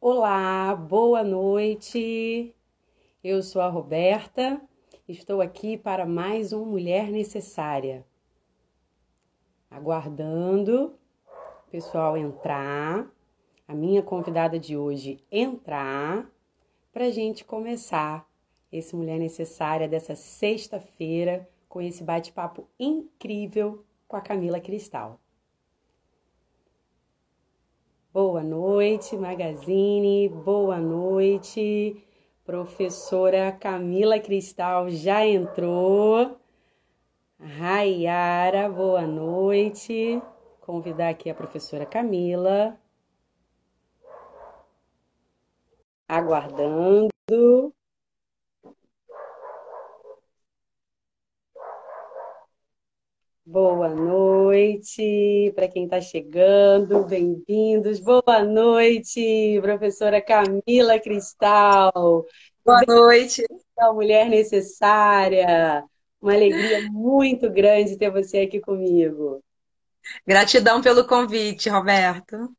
Olá, boa noite. Eu sou a Roberta, estou aqui para mais um Mulher Necessária. Aguardando o pessoal entrar, a minha convidada de hoje entrar, para gente começar esse Mulher Necessária dessa sexta-feira com esse bate-papo incrível com a Camila Cristal. Boa noite, Magazine. Boa noite, professora Camila Cristal já entrou. Raiara, boa noite. Convidar aqui a professora Camila. Aguardando. Boa noite para quem está chegando, bem-vindos. Boa noite, professora Camila Cristal. Boa noite. A mulher necessária. Uma alegria muito grande ter você aqui comigo. Gratidão pelo convite, Roberto.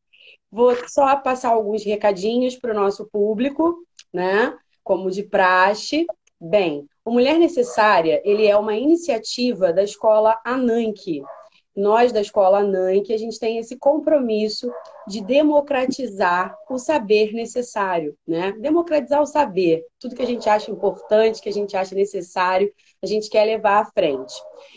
Vou só passar alguns recadinhos para o nosso público, né? Como de praxe. Bem, o Mulher Necessária, ele é uma iniciativa da escola Ananke. Nós da escola Ananke, a gente tem esse compromisso de democratizar o saber necessário, né? Democratizar o saber, tudo que a gente acha importante, que a gente acha necessário, a gente quer levar à frente.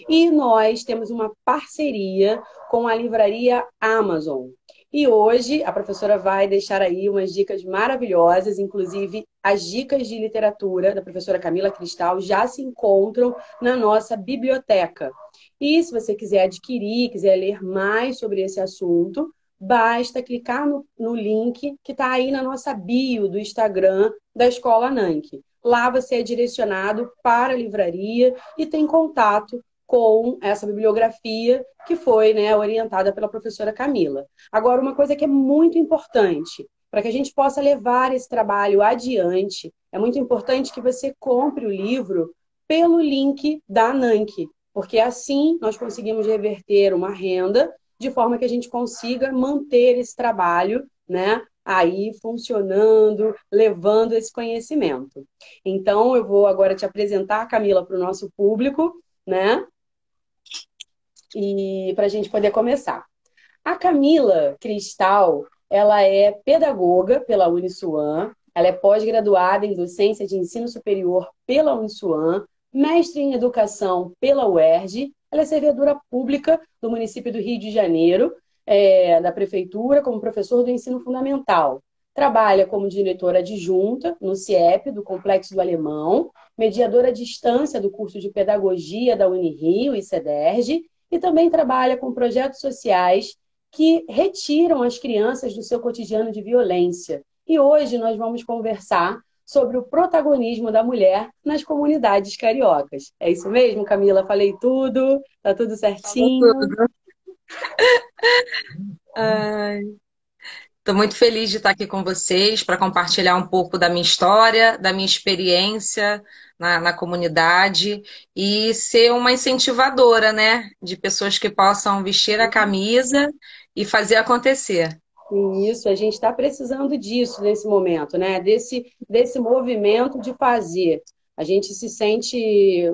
E nós temos uma parceria com a livraria Amazon. E hoje a professora vai deixar aí umas dicas maravilhosas, inclusive as dicas de literatura da professora Camila Cristal já se encontram na nossa biblioteca. E se você quiser adquirir, quiser ler mais sobre esse assunto, basta clicar no, no link que está aí na nossa bio do Instagram da Escola Nank. Lá você é direcionado para a livraria e tem contato com essa bibliografia que foi né, orientada pela professora Camila. Agora, uma coisa que é muito importante, para que a gente possa levar esse trabalho adiante, é muito importante que você compre o livro pelo link da NANC, porque assim nós conseguimos reverter uma renda de forma que a gente consiga manter esse trabalho, né, aí funcionando, levando esse conhecimento. Então, eu vou agora te apresentar, Camila, para o nosso público, né? E para a gente poder começar. A Camila Cristal, ela é pedagoga pela Uniswan, ela é pós-graduada em docência de ensino superior pela Uniswan, mestre em educação pela UERJ, ela é servidora pública do município do Rio de Janeiro, é, da prefeitura, como professor do ensino fundamental. Trabalha como diretora adjunta no CIEP, do Complexo do Alemão, mediadora à distância do curso de Pedagogia da Unirio e CEDERJ, e também trabalha com projetos sociais que retiram as crianças do seu cotidiano de violência. E hoje nós vamos conversar sobre o protagonismo da mulher nas comunidades cariocas. É isso mesmo, Camila? Falei tudo? Tá tudo certinho? Estou muito feliz de estar aqui com vocês para compartilhar um pouco da minha história, da minha experiência, na, na, comunidade e ser uma incentivadora, né? De pessoas que possam vestir a camisa e fazer acontecer. Isso, a gente está precisando disso nesse momento, né? Desse, desse movimento de fazer. A gente se sente,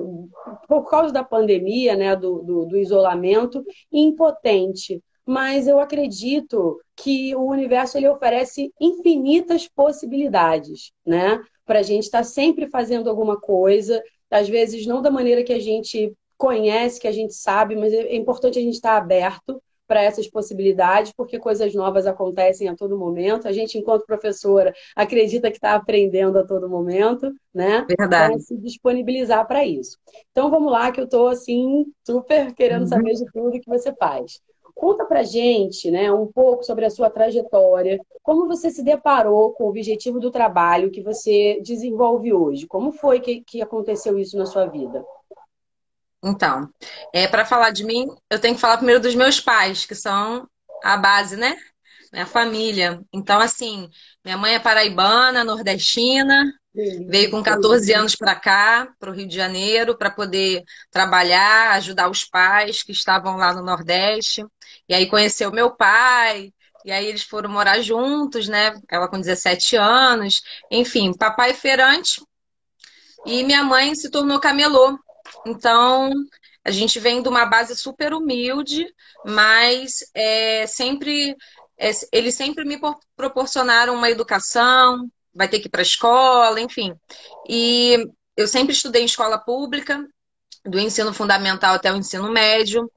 por causa da pandemia, né, do, do, do isolamento, impotente mas eu acredito que o universo ele oferece infinitas possibilidades, né? Para a gente estar tá sempre fazendo alguma coisa, às vezes não da maneira que a gente conhece, que a gente sabe, mas é importante a gente estar tá aberto para essas possibilidades, porque coisas novas acontecem a todo momento. A gente, enquanto professora, acredita que está aprendendo a todo momento, né? Verdade. Para se disponibilizar para isso. Então vamos lá, que eu estou assim, super querendo uhum. saber de tudo que você faz. Conta pra gente, né, um pouco sobre a sua trajetória, como você se deparou com o objetivo do trabalho que você desenvolve hoje? Como foi que, que aconteceu isso na sua vida? Então, é, para falar de mim, eu tenho que falar primeiro dos meus pais, que são a base, né? Minha família. Então, assim, minha mãe é paraibana, nordestina, Veio com 14 anos para cá, para o Rio de Janeiro, para poder trabalhar, ajudar os pais que estavam lá no Nordeste. E aí conheceu meu pai, e aí eles foram morar juntos, né? Ela com 17 anos, enfim, papai feirante e minha mãe se tornou camelô. Então, a gente vem de uma base super humilde, mas é, sempre é, eles sempre me proporcionaram uma educação, vai ter que ir para a escola, enfim. E eu sempre estudei em escola pública, do ensino fundamental até o ensino médio.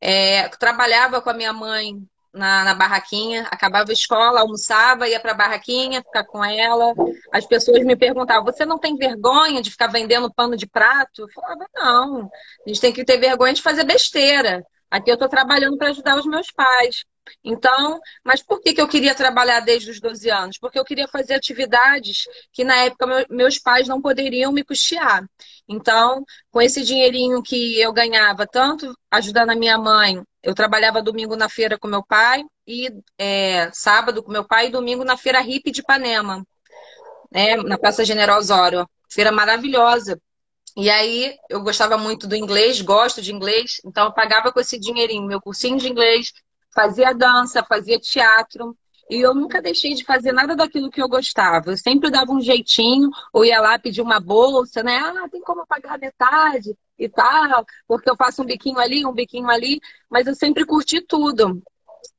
É, trabalhava com a minha mãe na, na, barraquinha, acabava a escola, almoçava, ia para a barraquinha, ficar com ela. As pessoas me perguntavam: você não tem vergonha de ficar vendendo pano de prato? Eu falava: não, a gente tem que ter vergonha de fazer besteira. Aqui eu estou trabalhando para ajudar os meus pais. Então, mas por que, que eu queria trabalhar desde os 12 anos? Porque eu queria fazer atividades que na época meus pais não poderiam me custear. Então, com esse dinheirinho que eu ganhava, tanto ajudando a minha mãe, eu trabalhava domingo na feira com meu pai, e é, sábado com meu pai, e domingo na feira hippie de Ipanema, né, na Praça General Osório. Feira maravilhosa. E aí eu gostava muito do inglês, gosto de inglês, então eu pagava com esse dinheirinho meu cursinho de inglês, fazia dança, fazia teatro. E eu nunca deixei de fazer nada daquilo que eu gostava. Eu sempre dava um jeitinho, ou ia lá pedir uma bolsa, né? Ah, tem como pagar metade e tal, porque eu faço um biquinho ali, um biquinho ali, mas eu sempre curti tudo.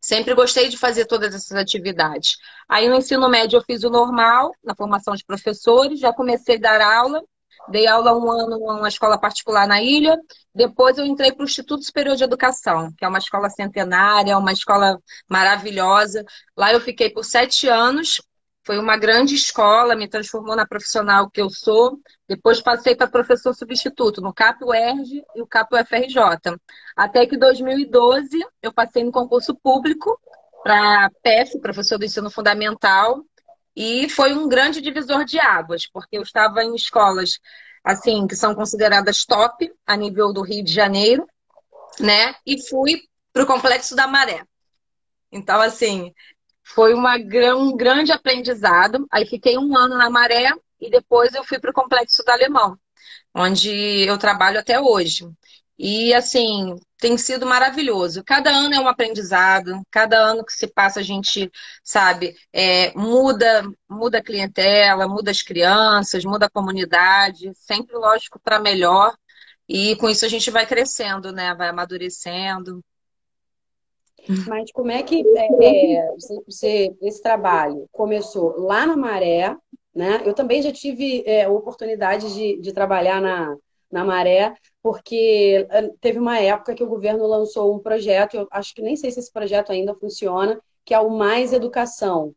Sempre gostei de fazer todas essas atividades. Aí no ensino médio eu fiz o normal, na formação de professores, já comecei a dar aula, Dei aula um ano numa escola particular na ilha. Depois eu entrei para o Instituto Superior de Educação, que é uma escola centenária, uma escola maravilhosa. Lá eu fiquei por sete anos. Foi uma grande escola, me transformou na profissional que eu sou. Depois passei para professor substituto no CAP UERJ e o CAP UFRJ. Até que em 2012 eu passei no concurso público para PEF, professor do ensino fundamental, e foi um grande divisor de águas, porque eu estava em escolas assim que são consideradas top a nível do Rio de Janeiro, né? E fui para o Complexo da Maré. Então, assim, foi uma, um grande aprendizado. Aí fiquei um ano na Maré e depois eu fui para o Complexo do Alemão, onde eu trabalho até hoje. E assim, tem sido maravilhoso. Cada ano é um aprendizado, cada ano que se passa a gente, sabe, é, muda, muda a clientela, muda as crianças, muda a comunidade, sempre, lógico, para melhor. E com isso a gente vai crescendo, né? Vai amadurecendo. Mas como é que é, é, você, esse trabalho começou lá na Maré, né? Eu também já tive é, oportunidade de, de trabalhar na, na Maré, porque eh, teve uma época que o governo lançou um projeto, eu acho que nem sei se esse projeto ainda funciona, que é o Mais Educação,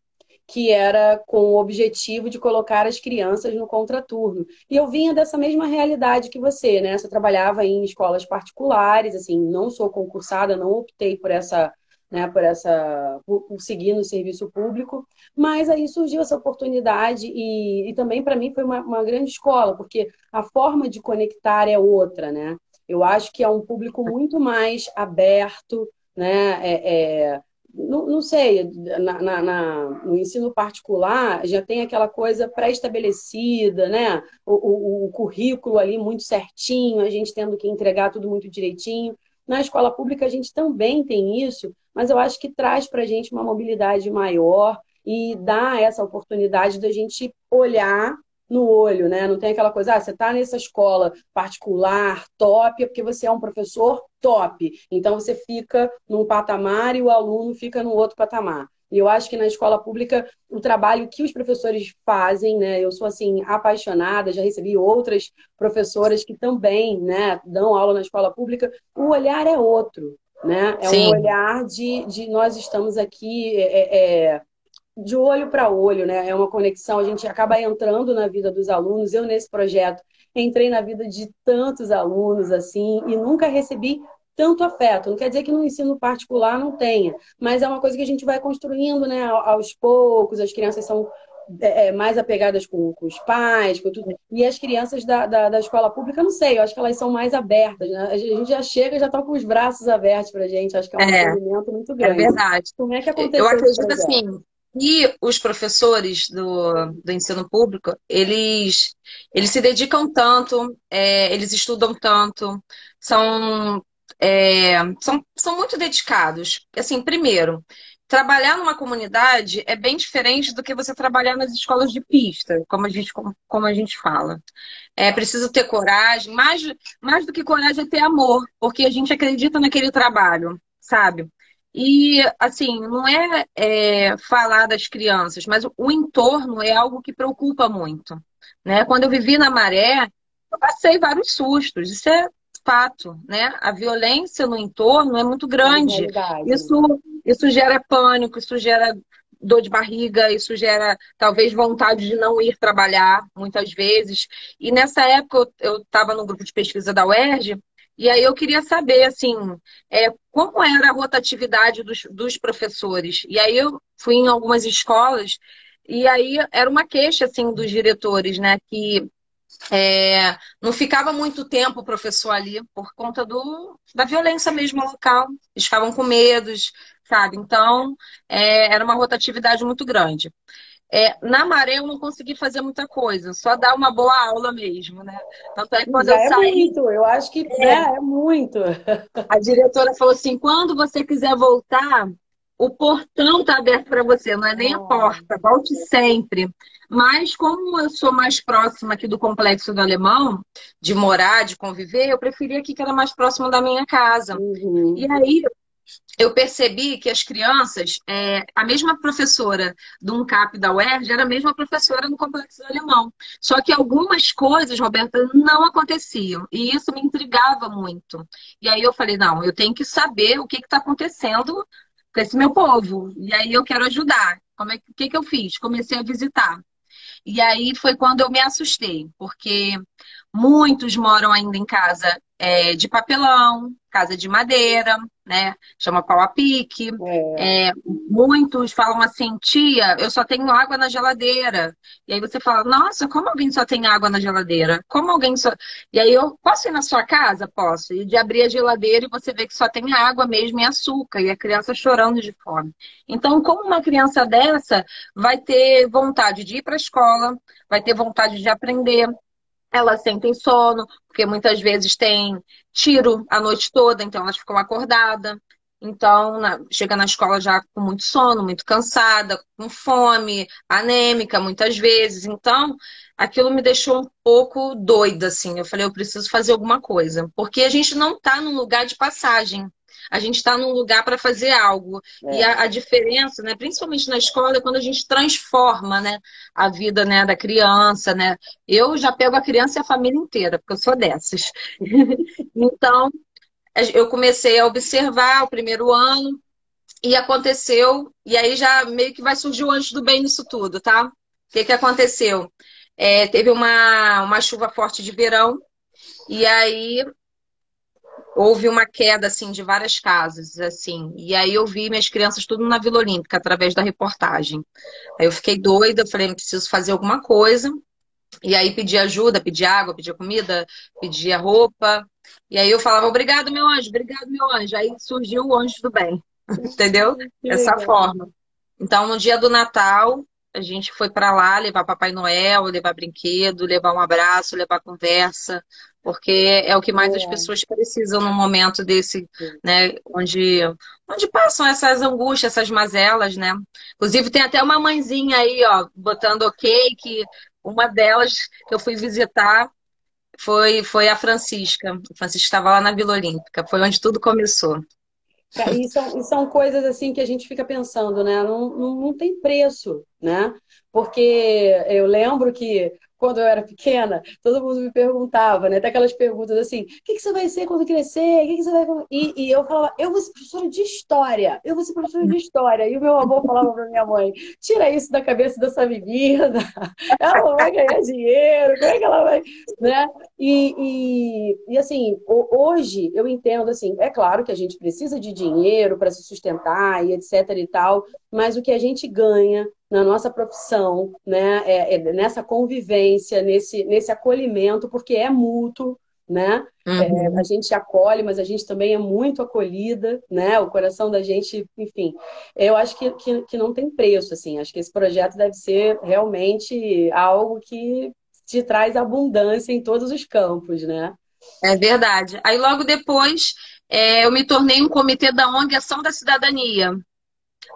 que era com o objetivo de colocar as crianças no contraturno. E eu vinha dessa mesma realidade que você, né? Eu trabalhava em escolas particulares, assim, não sou concursada, não optei por essa né, por essa por, por, seguir no serviço público, mas aí surgiu essa oportunidade e, e também para mim foi uma, uma, grande escola, porque a forma de conectar é outra, né? Eu acho que é um público muito mais aberto, né? É, é, não, não, sei, na, na, na, no ensino particular já tem aquela coisa pré-estabelecida, né? O, o, o currículo ali muito certinho, a gente tendo que entregar tudo muito direitinho. Na escola pública a gente também tem isso, mas eu acho que traz para a gente uma mobilidade maior e dá essa oportunidade da gente olhar no olho, né? Não tem aquela coisa, ah, você está nessa escola particular, top, é porque você é um professor top. Então você fica num patamar e o aluno fica no outro patamar. E eu acho que na escola pública, o trabalho que os professores fazem, né? Eu sou, assim, apaixonada, já recebi outras professoras que também, né, dão aula na escola pública. O olhar é outro, né? É Sim. um olhar de, de nós estamos aqui é, é, é de olho para olho, né? É uma conexão, a gente acaba entrando na vida dos alunos. Eu, nesse projeto, entrei na vida de tantos alunos, assim, e nunca recebi tanto afeto. Não quer dizer que no ensino particular não tenha, mas é uma coisa que a gente vai construindo, né, aos poucos. As crianças são é, é, mais apegadas com, com, os pais, com tudo. E as crianças da, da, da, escola pública, não sei, eu acho que elas são mais abertas, né? A gente já chega já está com os braços abertos para a gente, acho que é um é, movimento muito é grande. É verdade. Como é que aconteceu? Eu acredito assim, e os professores do, do ensino público, eles, eles se dedicam tanto, é, eles estudam tanto, são é, são, são muito dedicados. Assim, primeiro, trabalhar numa comunidade é bem diferente do que você trabalhar nas escolas de pista, como a gente, como a gente fala. É preciso ter coragem, mais, mais do que coragem é ter amor, porque a gente acredita naquele trabalho, sabe? E, assim, não é, é falar das crianças, mas o entorno é algo que preocupa muito. Né? Quando eu vivi na Maré, eu passei vários sustos. Isso é fato, né? A violência no entorno é muito grande. É isso, isso gera pânico, isso gera dor de barriga, isso gera talvez vontade de não ir trabalhar muitas vezes. E nessa época eu estava no grupo de pesquisa da UERJ e aí eu queria saber assim é, como era a rotatividade dos, dos professores. E aí eu fui em algumas escolas e aí era uma queixa assim dos diretores, né, que é, não ficava muito tempo o professor ali por conta do, da violência mesmo local. Eles ficavam com medos, sabe? Então, é, era uma rotatividade muito grande. É, na maré eu não consegui fazer muita coisa, só dar uma boa aula mesmo, né? Tanto é que quando Já eu é saí. Muito, eu acho que é, é, é muito. A diretora falou assim: quando você quiser voltar, o portão está aberto para você, não é nem a porta, volte sempre. Mas como eu sou mais próxima aqui do complexo do Alemão, de morar, de conviver, eu preferia aqui que era mais próximo da minha casa. Uhum. E aí eu percebi que as crianças, é, a mesma professora do UNCAP da UERJ era a mesma professora no Complexo do Alemão. Só que algumas coisas, Roberta, não aconteciam. E isso me intrigava muito. E aí eu falei, não, eu tenho que saber o que está acontecendo com esse meu povo. E aí eu quero ajudar. Como é, o que, que eu fiz? Comecei a visitar. E aí foi quando eu me assustei, porque muitos moram ainda em casa é, de papelão, casa de madeira, né? Chama pau a pique. É. É, muitos falam assim, tia, eu só tenho água na geladeira. E aí você fala, nossa, como alguém só tem água na geladeira? Como alguém só. E aí eu posso ir na sua casa? Posso. E de abrir a geladeira e você vê que só tem água mesmo e açúcar, e a criança chorando de fome. Então, como uma criança dessa vai ter vontade de ir para a escola, vai ter vontade de aprender, elas sentem sono, porque muitas vezes tem tiro a noite toda, então elas ficam acordadas. Então, na, chega na escola já com muito sono, muito cansada, com fome, anêmica muitas vezes. Então, aquilo me deixou um pouco doida, assim. Eu falei, eu preciso fazer alguma coisa. Porque a gente não está num lugar de passagem a gente está num lugar para fazer algo. É. E a, a, diferença, né, principalmente na escola, é quando a gente transforma né, a vida né, da criança. Né? Eu já pego a criança e a família inteira, porque eu sou dessas. então, eu comecei a observar o primeiro ano, e aconteceu, e aí já meio que vai surgir o anjo do bem nisso tudo, tá? O que, que aconteceu? É, teve uma, uma chuva forte de verão, e aí houve uma queda assim de várias casas, assim. E aí eu vi minhas crianças tudo na Vila Olímpica através da reportagem. Aí eu fiquei doida, falei, preciso fazer alguma coisa. E aí pedi ajuda, pedi água, pedi comida, pedi a roupa. E aí eu falava, obrigado, meu anjo, obrigado, meu anjo. Aí surgiu o anjo do bem. Entendeu? Dessa forma. Então, no dia do Natal, a gente foi para lá levar Papai Noel, levar brinquedo, levar um abraço, levar conversa, porque é o que mais é. as pessoas precisam no momento desse, né, onde, onde passam essas angústias, essas mazelas, né? Inclusive tem até uma mãezinha aí, ó, botando ok, que uma delas que eu fui visitar foi, foi a Francisca. A Francisca estava lá na Vila Olímpica, foi onde tudo começou. E são, e são coisas assim que a gente fica pensando, né? Não, não, não tem preço, né? Porque eu lembro que quando eu era pequena, todo mundo me perguntava, né? Até aquelas perguntas assim: o que, que você vai ser quando crescer? O que, que você vai. E, e, eu falava: eu vou ser professora de história, eu vou ser professora de história. E o meu avô falava para minha mãe: tira isso da cabeça dessa menina, ela não vai ganhar dinheiro, como é que ela vai. Né? E, e, e assim, hoje eu entendo assim: é claro que a gente precisa de dinheiro para se sustentar e etc e tal, mas o que a gente ganha na nossa profissão, né? É, é nessa convivência, nesse, nesse acolhimento, porque é mútuo, né? Uhum. É, a gente acolhe, mas a gente também é muito acolhida, né? O coração da gente, enfim. Eu acho que, que, que não tem preço, assim. Acho que esse projeto deve ser realmente algo que te traz abundância em todos os campos, né? É verdade. Aí logo depois é, eu me tornei um comitê da ONG Ação da Cidadania,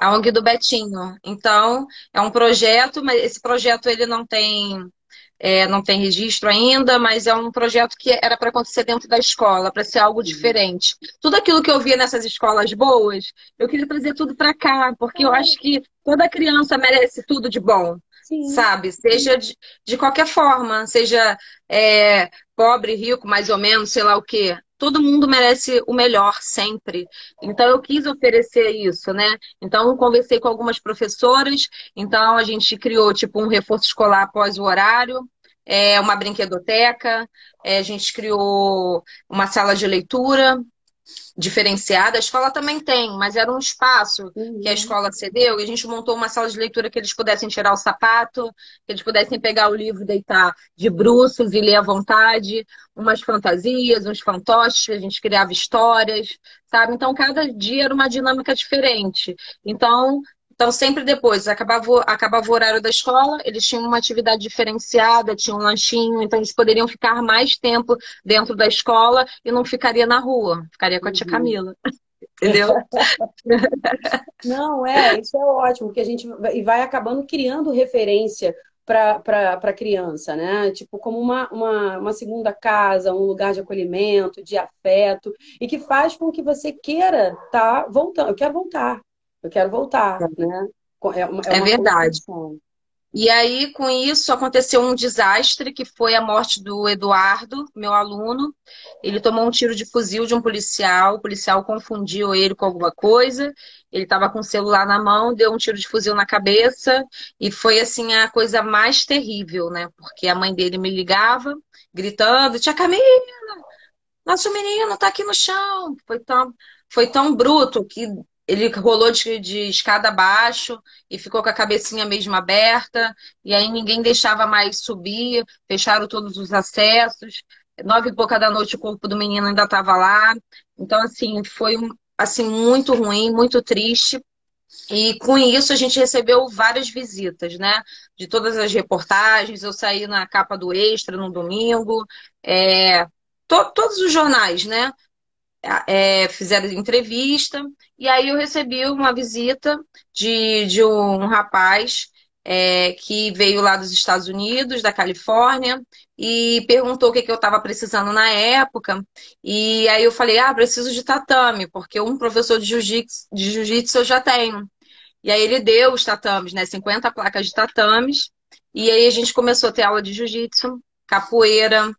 a ONG do Betinho. Então, é um projeto, mas esse projeto ele não tem é, não tem registro ainda, mas é um projeto que era para acontecer dentro da escola, para ser algo diferente. Tudo aquilo que eu via nessas escolas boas, eu queria trazer tudo para cá, porque eu acho que toda criança merece tudo de bom. Sim. sabe? Seja de, de qualquer forma, seja é, pobre, rico, mais ou menos, sei lá o quê. Todo mundo merece o melhor sempre. Então eu quis oferecer isso, né? Então conversei com algumas professoras, então a gente criou tipo um reforço escolar após o horário, é, uma brinquedoteca, é, a gente criou uma sala de leitura, diferenciada. A escola também tem, mas era um espaço uhum. que a escola cedeu e a gente montou uma sala de leitura que eles pudessem tirar o sapato, que eles pudessem pegar o livro, deitar de bruços e ler à vontade, umas fantasias, uns fantoches, a gente criava histórias, sabe? Então cada dia era uma dinâmica diferente. Então então, sempre depois, acabava, acabava o horário da escola, eles tinham uma atividade diferenciada, tinham um lanchinho, então eles poderiam ficar mais tempo dentro da escola e não ficaria na rua, ficaria com a tia uhum. Camila. Entendeu? Não, é, isso é ótimo, porque a gente vai, vai acabando criando referência para a criança, né? Tipo, como uma, uma, uma segunda casa, um lugar de acolhimento, de afeto, e que faz com que você queira estar tá voltando. Eu quero voltar, eu quero voltar, é. né? É, uma, é, é verdade. E aí, com isso, aconteceu um desastre, que foi a morte do Eduardo, meu aluno. Ele tomou um tiro de fuzil de um policial, o policial confundiu ele com alguma coisa. Ele estava com o celular na mão, deu um tiro de fuzil na cabeça, e foi, assim, a coisa mais terrível, né? Porque a mãe dele me ligava, gritando, tia Camila, nosso menino está aqui no chão. Foi tão, foi tão bruto que ele rolou de, de, escada abaixo e ficou com a cabecinha mesmo aberta, e aí ninguém deixava mais subir, fecharam todos os acessos. Nove e pouca da noite o corpo do menino ainda estava lá. Então, assim, foi assim, muito ruim, muito triste. E com isso a gente recebeu várias visitas, né? De todas as reportagens. Eu saí na capa do Extra no domingo. É, to, todos os jornais, né? É, fizeram entrevista, e aí eu recebi uma visita de, de um rapaz é, que veio lá dos Estados Unidos, da Califórnia, e perguntou o que, que eu estava precisando na época. E aí eu falei, ah, preciso de tatame, porque um professor de jiu-jitsu jiu eu já tenho. E aí ele deu os tatames, né? 50 placas de tatames. E aí a gente começou a ter aula de jiu-jitsu, capoeira,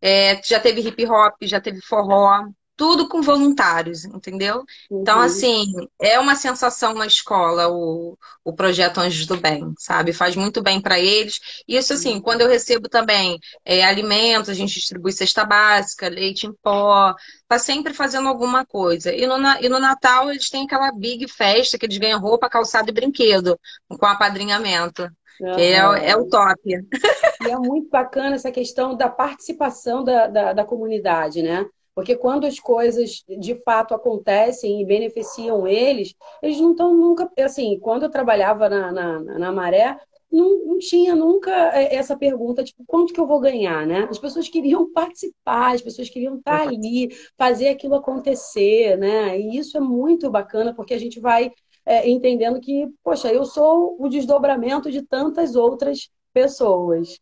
é, já teve hip hop, já teve forró, tudo com voluntários, entendeu? Então, uhum. Então, assim, é uma sensação na escola o, o projeto Anjos do Bem, sabe? Faz muito bem para eles. Isso, assim, uhum. quando eu recebo também é, alimentos, a gente distribui cesta básica, leite em pó, tá sempre fazendo alguma coisa. E no, e no Natal eles têm aquela big festa que eles ganham roupa, calçado e brinquedo, com apadrinhamento. É, é o top. E é muito bacana essa questão da participação da, da, da comunidade, né? Porque quando as coisas de fato acontecem e beneficiam eles, eles não estão nunca. Assim, quando eu trabalhava na, na, na Maré, não, não, tinha nunca é, essa pergunta, tipo, quanto que eu vou ganhar, né? As pessoas queriam participar, as pessoas queriam estar ali, fazer aquilo acontecer, né? E isso é muito bacana, porque a gente vai é, entendendo que, poxa, eu sou o desdobramento de tantas outras pessoas.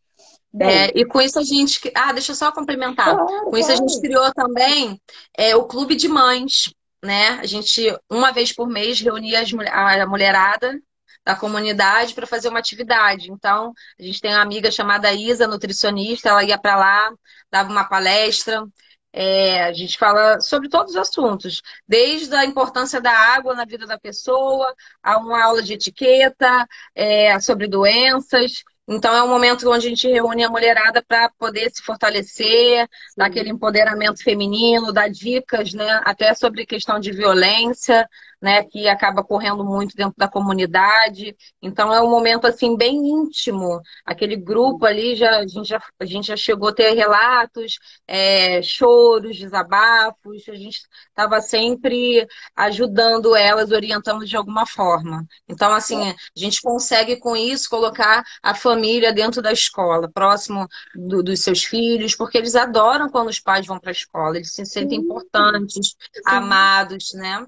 É, e com isso a gente. Ah, deixa eu só complementar. Claro, com isso a gente criou também é, o Clube de Mães. Né? A gente, uma vez por mês, reunia as, a mulherada da comunidade para fazer uma atividade. Então, a gente tem uma amiga chamada Isa, nutricionista, ela ia para lá, dava uma palestra. É, a gente fala sobre todos os assuntos, desde a importância da água na vida da pessoa, a uma aula de etiqueta, é, sobre doenças. Então é um momento onde a gente reúne a mulherada para poder se fortalecer, dar aquele empoderamento feminino, dar dicas, né, até sobre questão de violência, né, que acaba correndo muito dentro da comunidade. Então é um momento assim bem íntimo. Aquele grupo ali já a gente já, a gente já chegou a ter relatos, é, choros, desabafos. A gente estava sempre ajudando elas, orientando de alguma forma. Então assim a gente consegue com isso colocar a família dentro da escola, próximo do, dos seus filhos, porque eles adoram quando os pais vão para a escola, eles se sentem importantes, Sim. amados, né?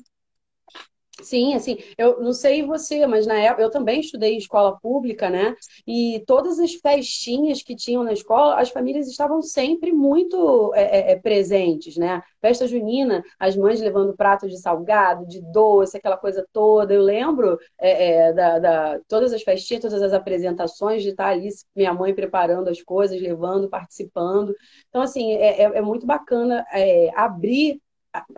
Sim, assim, eu não sei você, mas na época eu também estudei em escola pública, né? E todas as festinhas que tinham na escola, as famílias estavam sempre muito é, é, é presentes, né? Festa junina, as mães levando prato de salgado, de doce, aquela coisa toda. Eu lembro é, é, da, da, todas as festinhas, todas as apresentações, de estar ali, minha mãe preparando as coisas, levando, participando. Então, assim, é, é muito bacana abrir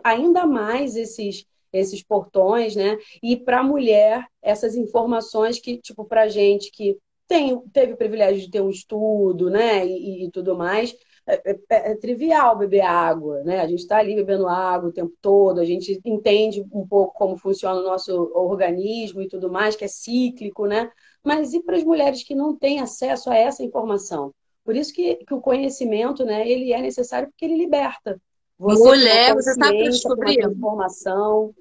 ainda mais esses esses portões, né? E para a mulher, essas informações que, tipo, para gente que tem, teve o privilégio de ter um estudo, né? E, e tudo mais, é, é, é, trivial beber água, né? A gente está ali bebendo água o tempo todo, a gente entende um pouco como funciona o nosso organismo e tudo mais, que é cíclico, né? Mas e para as mulheres que não têm acesso a essa informação? Por isso que, que o conhecimento, né, ele é necessário porque ele liberta. Você Mulher, você sabe que eu descobri? Informação.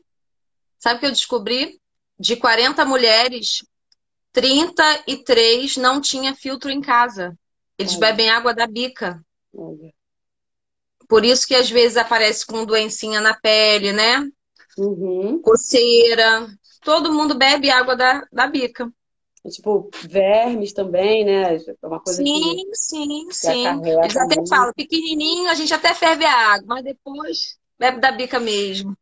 Sabe o que eu descobri? De 40 mulheres, 33 não tinha filtro em casa. Eles Olha. bebem água da bica. Olha. Por isso que às vezes aparece com doencinha na pele, né? Uhum. Coceira. Todo mundo bebe água da, da bica. Tipo, vermes também, né? É uma coisa sim, que, sim, que sim. Eles até muito. falam, pequenininho, a gente até ferve a água, mas depois bebe da bica mesmo.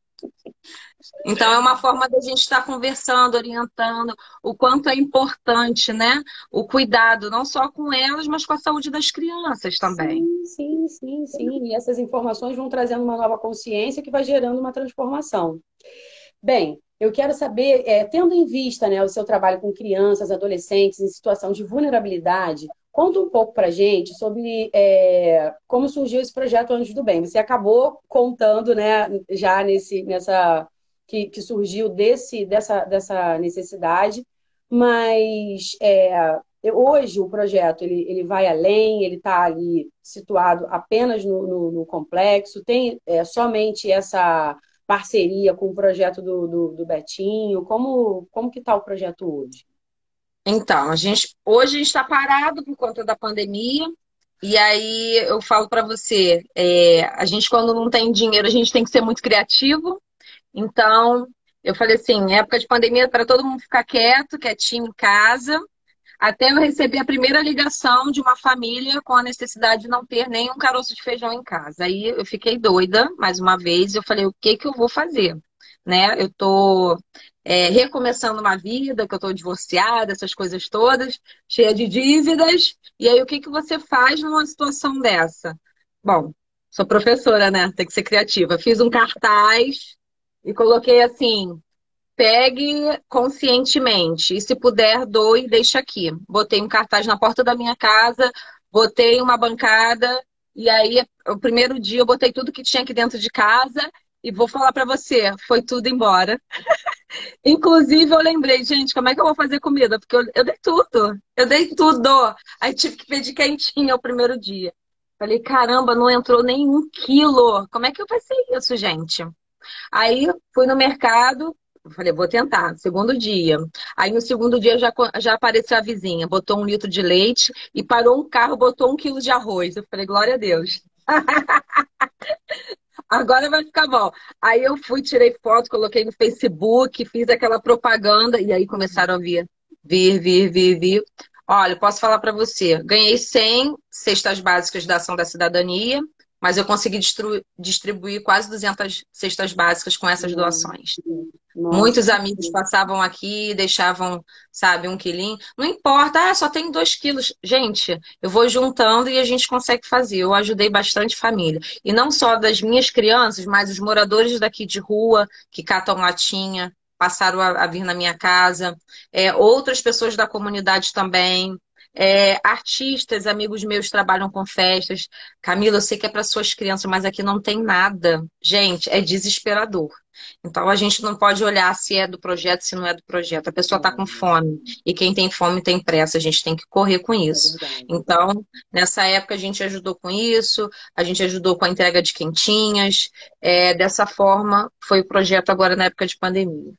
Então, é uma forma da gente estar conversando, orientando o quanto é importante, né? O cuidado, não só com elas, mas com a saúde das crianças também. Sim, sim, sim, sim. E essas informações vão trazendo uma nova consciência que vai gerando uma transformação. Bem, eu quero saber, é, tendo em vista né, o seu trabalho com crianças, adolescentes em situação de vulnerabilidade, conta um pouco para gente sobre é, como surgiu esse projeto Anjos do Bem. Você acabou contando, né, já nesse, nessa que, que surgiu desse, dessa, dessa necessidade, mas é, hoje o projeto ele, ele vai além, ele está ali situado apenas no, no, no complexo, tem é, somente essa parceria com o projeto do, do, do Betinho, como, como que está o projeto hoje? Então, a gente hoje a gente está parado por conta da pandemia. E aí eu falo para você, é, a gente quando não tem dinheiro a gente tem que ser muito criativo. Então, eu falei assim, época de pandemia para todo mundo ficar quieto, quietinho em casa, até eu receber a primeira ligação de uma família com a necessidade de não ter nenhum caroço de feijão em casa. Aí eu fiquei doida, mais uma vez, eu falei, o que que eu vou fazer? Né? Eu tô é, recomeçando uma vida, que eu tô divorciada, essas coisas todas, cheia de dívidas. E aí, o que que você faz numa situação dessa? Bom, sou professora, né? Tem que ser criativa. Fiz um cartaz e coloquei assim: pegue conscientemente. E se puder, doe, deixa aqui. Botei um cartaz na porta da minha casa, botei uma bancada, e aí, o primeiro dia, eu botei tudo que tinha aqui dentro de casa. E vou falar para você, foi tudo embora. Inclusive, eu lembrei, gente, como é que eu vou fazer comida? Porque eu, eu dei tudo. Eu dei tudo. Aí tive que pedir quentinha o primeiro dia. Falei, caramba, não entrou nem um quilo. Como é que eu fazer isso, gente? Aí fui no mercado, falei, vou tentar. Segundo dia. Aí no segundo dia já, já apareceu a vizinha, botou um litro de leite e parou um carro, botou um quilo de arroz. Eu falei, glória a Deus. Agora vai ficar bom. Aí eu fui, tirei foto, coloquei no Facebook, fiz aquela propaganda e aí começaram a vir, vir, vir, vir, vir. Olha, posso falar para você, ganhei 100 cestas básicas da Ação da Cidadania, mas eu consegui distribuir quase 200 cestas básicas com essas doações. Nossa. Muitos amigos passavam aqui, deixavam, sabe, um quilinho. Não importa, ah, só tem dois quilos. Gente, eu vou juntando e a gente consegue fazer. Eu ajudei bastante família. E não só das minhas crianças, mas os moradores daqui de rua, que catam latinha, passaram a, vir na minha casa. É, outras pessoas da comunidade também. É, artistas, amigos meus trabalham com festas. Camila, eu sei que é para suas crianças, mas aqui não tem nada. Gente, é desesperador. Então a gente não pode olhar se é do projeto, se não é do projeto. A pessoa está com fome e quem tem fome tem pressa. A gente tem que correr com isso. É então, nessa época a gente ajudou com isso, a gente ajudou com a entrega de quentinhas. É, dessa forma foi o projeto agora na época de pandemia.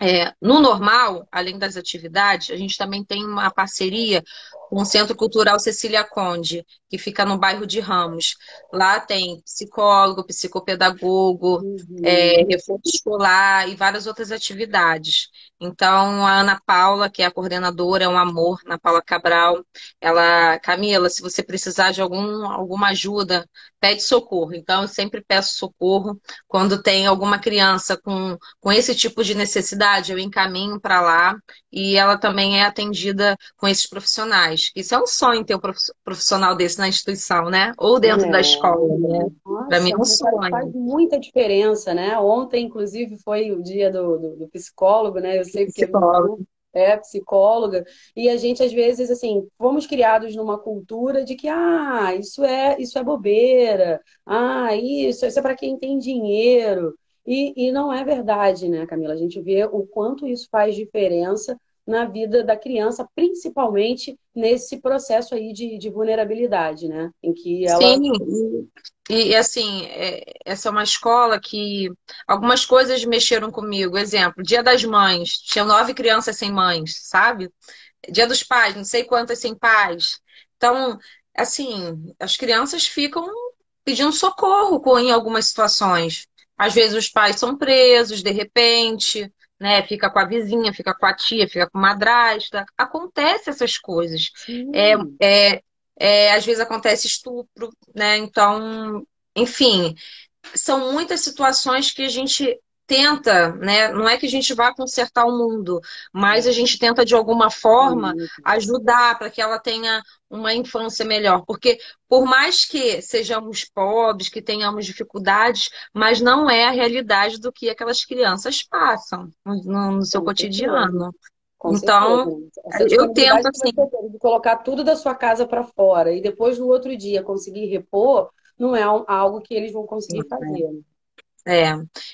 É, no normal, além das atividades, a gente também tem uma parceria com o Centro Cultural Cecília Conde, que fica no bairro de Ramos. Lá tem psicólogo, psicopedagogo, uhum. é, reforço escolar e várias outras atividades. Então, a Ana Paula, que é a coordenadora, é um amor, Ana Paula Cabral. Ela, Camila, se você precisar de algum, alguma ajuda, pede socorro. Então, eu sempre peço socorro. Quando tem alguma criança com, com esse tipo de necessidade, eu encaminho para lá. E ela também é atendida com esses profissionais. Isso é um sonho ter um profissional desse na instituição, né? Ou dentro é. da escola, né? Para mim é um sonho. Faz muita diferença, né? Ontem, inclusive, foi o dia do, do, do psicólogo, né? Eu sei que psicólogo. é psicóloga, e a gente às vezes assim, fomos criados numa cultura de que ah, isso é, isso é bobeira. Ah, isso, isso é para quem tem dinheiro. E, e não é verdade, né, Camila? A gente vê o quanto isso faz diferença na vida da criança, principalmente nesse processo aí de, de vulnerabilidade, né? Em que ela. Sim, e, e assim, é, essa é uma escola que algumas coisas mexeram comigo. Exemplo, Dia das Mães, tinha nove crianças sem mães, sabe? Dia dos Pais, não sei quantas sem pais. Então, assim, as crianças ficam pedindo socorro em algumas situações. Às vezes os pais são presos, de repente, né? Fica com a vizinha, fica com a tia, fica com a madrasta. Acontece essas coisas. É, é, é, às vezes acontece estupro, né? Então, enfim, são muitas situações que a gente tenta, né? Não é que a gente vá consertar o mundo, mas a gente tenta de alguma forma ajudar para que ela tenha uma infância melhor, porque por mais que sejamos pobres, que tenhamos dificuldades, mas não é a realidade do que aquelas crianças passam no, no seu Com cotidiano. Com então, eu tento assim, de colocar tudo da sua casa para fora e depois no outro dia conseguir repor, não é algo que eles vão conseguir é. fazer. É.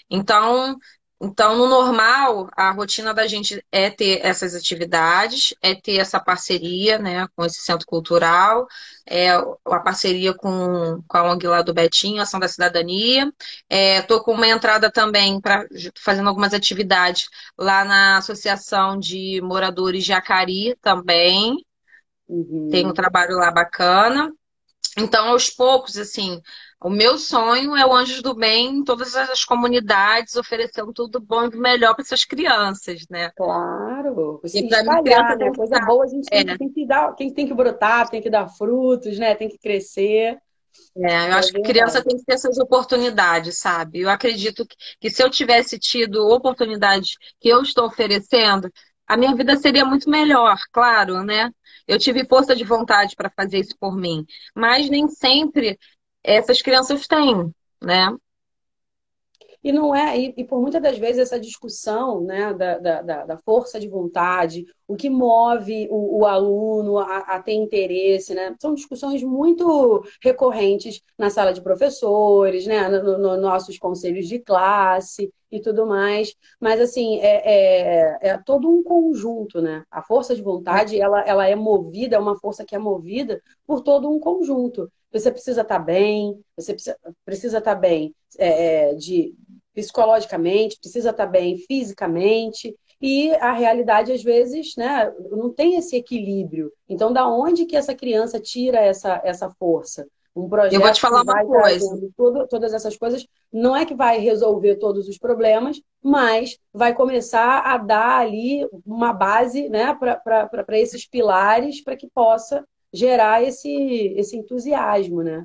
Então, então, no normal, a rotina da gente é ter essas atividades, é ter essa parceria né, com esse centro cultural, é a parceria com, com a ONG lá do Betinho, Ação da Cidadania. Estou é, com uma entrada também para fazendo algumas atividades lá na Associação de Moradores de Acari também. Uhum. Tem um trabalho lá bacana. Então, aos poucos, assim, o meu sonho é o Anjos do Bem em todas as comunidades, oferecendo tudo bom e melhor para essas crianças, né? Claro. E para mim, criança né? Coisa boa a gente é. tem, que dar, tem, tem que brotar, tem que dar frutos, né? Tem que crescer. É, eu acho que criança tem que ter essas oportunidades, sabe? Eu acredito que, que se eu tivesse tido oportunidades que eu estou oferecendo, a minha vida seria muito melhor, claro, né? Eu tive força de vontade para fazer isso por mim, mas nem sempre essas crianças têm, né? E não é, e, e, por muitas das vezes essa discussão né, da, da, da força de vontade, o que move o, o aluno a, a, ter interesse, né? São discussões muito recorrentes na sala de professores, né? Nos no nossos conselhos de classe e tudo mais. Mas assim, é, é, é, todo um conjunto, né? A força de vontade, ela, ela é movida, é uma força que é movida por todo um conjunto. Você precisa estar tá bem, você precisa, estar tá bem é, é, de psicologicamente, precisa estar tá bem fisicamente, e a realidade, às vezes, né, não tem esse equilíbrio. Então, da onde que essa criança tira essa, essa força? Um projeto Eu vou te falar uma coisa. Tudo, todas essas coisas, não é que vai resolver todos os problemas, mas vai começar a dar ali uma base né, para esses pilares para que possa gerar esse, esse entusiasmo, né?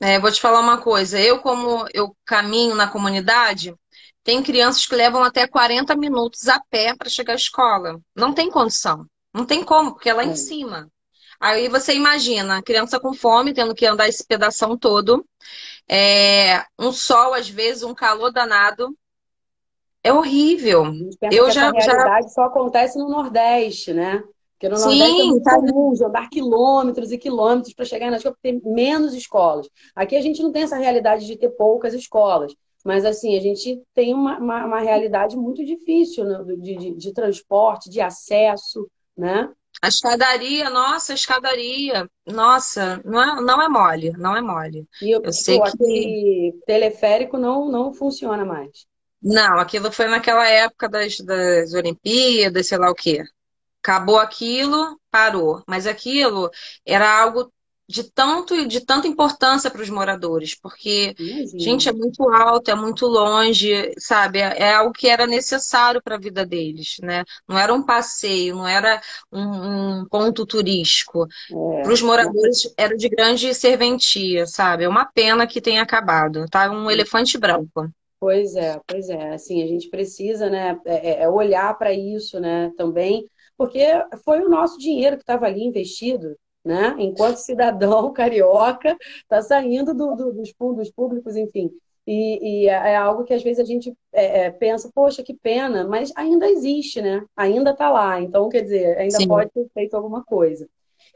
É, vou te falar uma coisa. Eu, como eu caminho na comunidade, tem crianças que levam até 40 minutos a pé para chegar à escola. Não tem condição. Não tem como, porque é lá é. em cima. Aí você imagina, a criança com fome, tendo que andar esse pedação todo. É, um sol, às vezes, um calor danado. É horrível. Eu já, essa realidade já... só acontece no Nordeste, né? Porque no Nordeste é muito tá... comum andar quilômetros e quilômetros para chegar na escola, porque tem menos escolas. Aqui a gente não tem essa realidade de ter poucas escolas. Mas, assim, a gente tem uma, uma, uma realidade muito difícil né? de, de, de, transporte, de acesso, né? A escadaria, nossa, a escadaria, nossa, não é, não é mole, não é mole. E eu, eu sei pô, que teleférico não, não funciona mais. Não, aquilo foi naquela época das, das Olimpíadas, sei lá o quê. Acabou aquilo, parou. Mas aquilo era algo de tanto de tanta importância para os moradores, porque Imagina. gente é muito alto, é muito longe, sabe? É, é algo que era necessário para a vida deles, né? Não era um passeio, não era um, um ponto turístico. É. Para os moradores era de grande serventia, sabe? É uma pena que tenha acabado, tá? Um elefante branco. Pois é, pois é. Assim, a gente precisa, né, é, é olhar para isso, né, também, porque foi o nosso dinheiro que estava ali investido né? Enquanto cidadão carioca está saindo do, do, dos fundos públicos, enfim. E, e, é, é algo que às vezes a gente é, é, pensa, poxa, que pena, mas ainda existe, né? Ainda está lá. Então, quer dizer, ainda Sim. pode ter feito alguma coisa.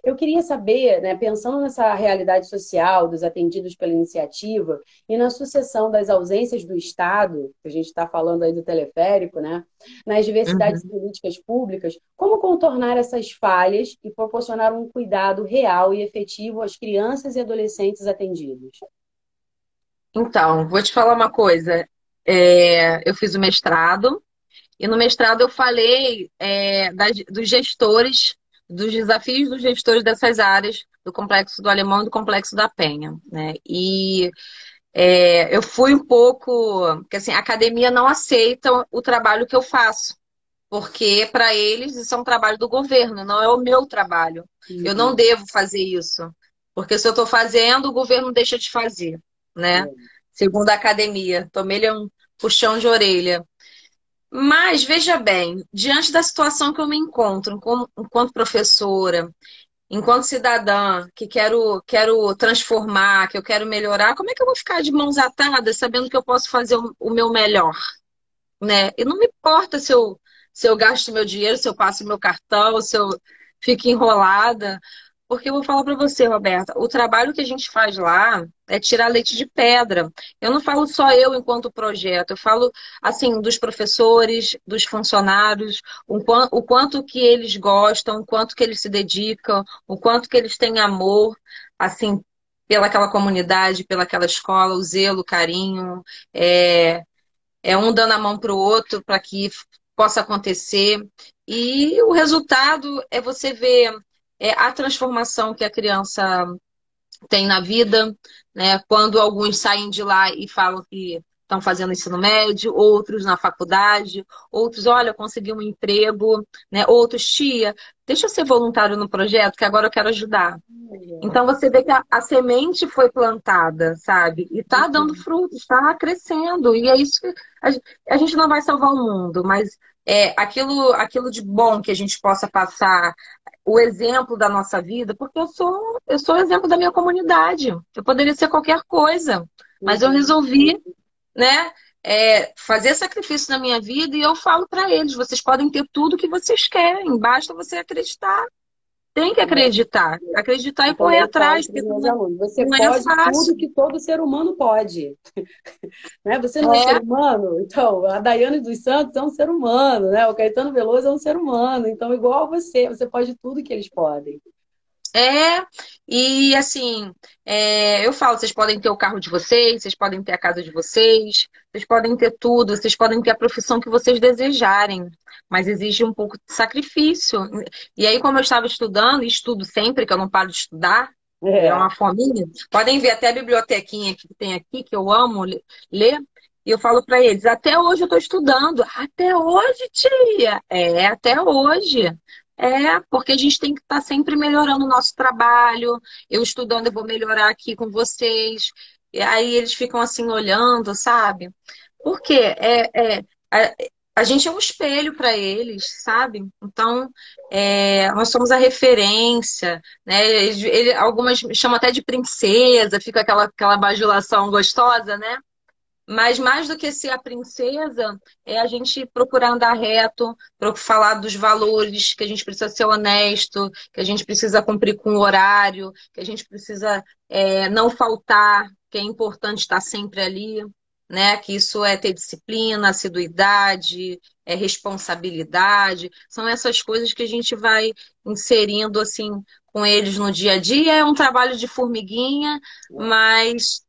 Eu queria saber, né, pensando nessa realidade social dos atendidos pela iniciativa e na sucessão das ausências do Estado, que a gente está falando aí do teleférico, né, nas diversidades uhum. políticas públicas, como contornar essas falhas e proporcionar um cuidado real e efetivo às crianças e adolescentes atendidos? Então, vou te falar uma coisa. É, eu fiz o mestrado e no mestrado eu falei é, das, dos gestores dos desafios dos gestores dessas áreas, do Complexo do Alemão e do Complexo da Penha. Né? E é, eu fui um pouco. Porque assim, a academia não aceita o trabalho que eu faço. Porque para eles isso é um trabalho do governo, não é o meu trabalho. Uhum. Eu não devo fazer isso. Porque se eu estou fazendo, o governo deixa de fazer. Né? Uhum. Segundo a academia. Tomei-lhe um puxão de orelha. Mas, veja bem, diante da situação que eu me encontro enquanto professora, enquanto cidadã, que quero, quero transformar, que eu quero melhorar, como é que eu vou ficar de mãos atadas sabendo que eu posso fazer o, meu melhor? Né? E não me importa se eu, se eu gasto meu dinheiro, se eu passo meu cartão, se eu fico enrolada. Porque eu vou falar para você, Roberta, o trabalho que a gente faz lá é tirar leite de pedra. Eu não falo só eu enquanto projeto, eu falo assim dos professores, dos funcionários, o quanto, o quanto que eles gostam, o quanto que eles se dedicam, o quanto que eles têm amor, assim, pelaquela comunidade, pelaquela escola, o zelo, o carinho, é, é um dando a mão para o outro para que possa acontecer. E o resultado é você ver é, a transformação que a criança tem na vida, né? Quando alguns saem de lá e falam que estão fazendo ensino médio, outros na faculdade, outros, olha, consegui um emprego, né? Outros, tia, deixa eu ser voluntário no projeto, que agora eu quero ajudar. Então você vê que a, a semente foi plantada, sabe? E está dando frutos, está crescendo. E é isso que a, a gente não vai salvar o mundo, mas é, aquilo, aquilo de bom que a gente possa passar o exemplo da nossa vida, porque eu sou eu sou exemplo da minha comunidade. Eu poderia ser qualquer coisa, mas eu resolvi, né, é, fazer sacrifício na minha vida e eu falo para eles: vocês podem ter tudo que vocês querem, basta você acreditar. Tem que acreditar, acreditar e então, correr atrás. Você não é pode é tudo que todo ser humano pode. né? Você não é. é ser humano? Então, a Daiane dos Santos é um ser humano, né? O Caetano Veloso é um ser humano. Então, igual a você, você pode tudo que eles podem. É, e assim, é, eu falo, vocês podem ter o carro de vocês, vocês podem ter a casa de vocês, vocês podem ter tudo, vocês podem ter a profissão que vocês desejarem, mas exige um pouco de sacrifício. E aí, como eu estava estudando, e estudo sempre, que eu não paro de estudar, é, é uma fominha, podem ver até a bibliotequinha que tem aqui, que eu amo ler, e eu falo para eles, até hoje eu estou estudando. Até hoje, tia? É, até hoje. É, porque a gente tem que estar tá sempre melhorando o nosso trabalho. Eu estudando, eu vou melhorar aqui com vocês. E aí eles ficam assim olhando, sabe? Porque é, é a, a gente é um espelho para eles, sabe? Então, é, nós somos a referência, né? Ele, ele, algumas chamam até de princesa, fica aquela, aquela bajulação gostosa, né? Mas mais do que ser a princesa, é a gente procurar andar reto, falar dos valores, que a gente precisa ser honesto, que a gente precisa cumprir com o horário, que a gente precisa é, não faltar, que é importante estar sempre ali, né? Que isso é ter disciplina, assiduidade, é responsabilidade. São essas coisas que a gente vai inserindo assim com eles no dia a dia. É um trabalho de formiguinha, mas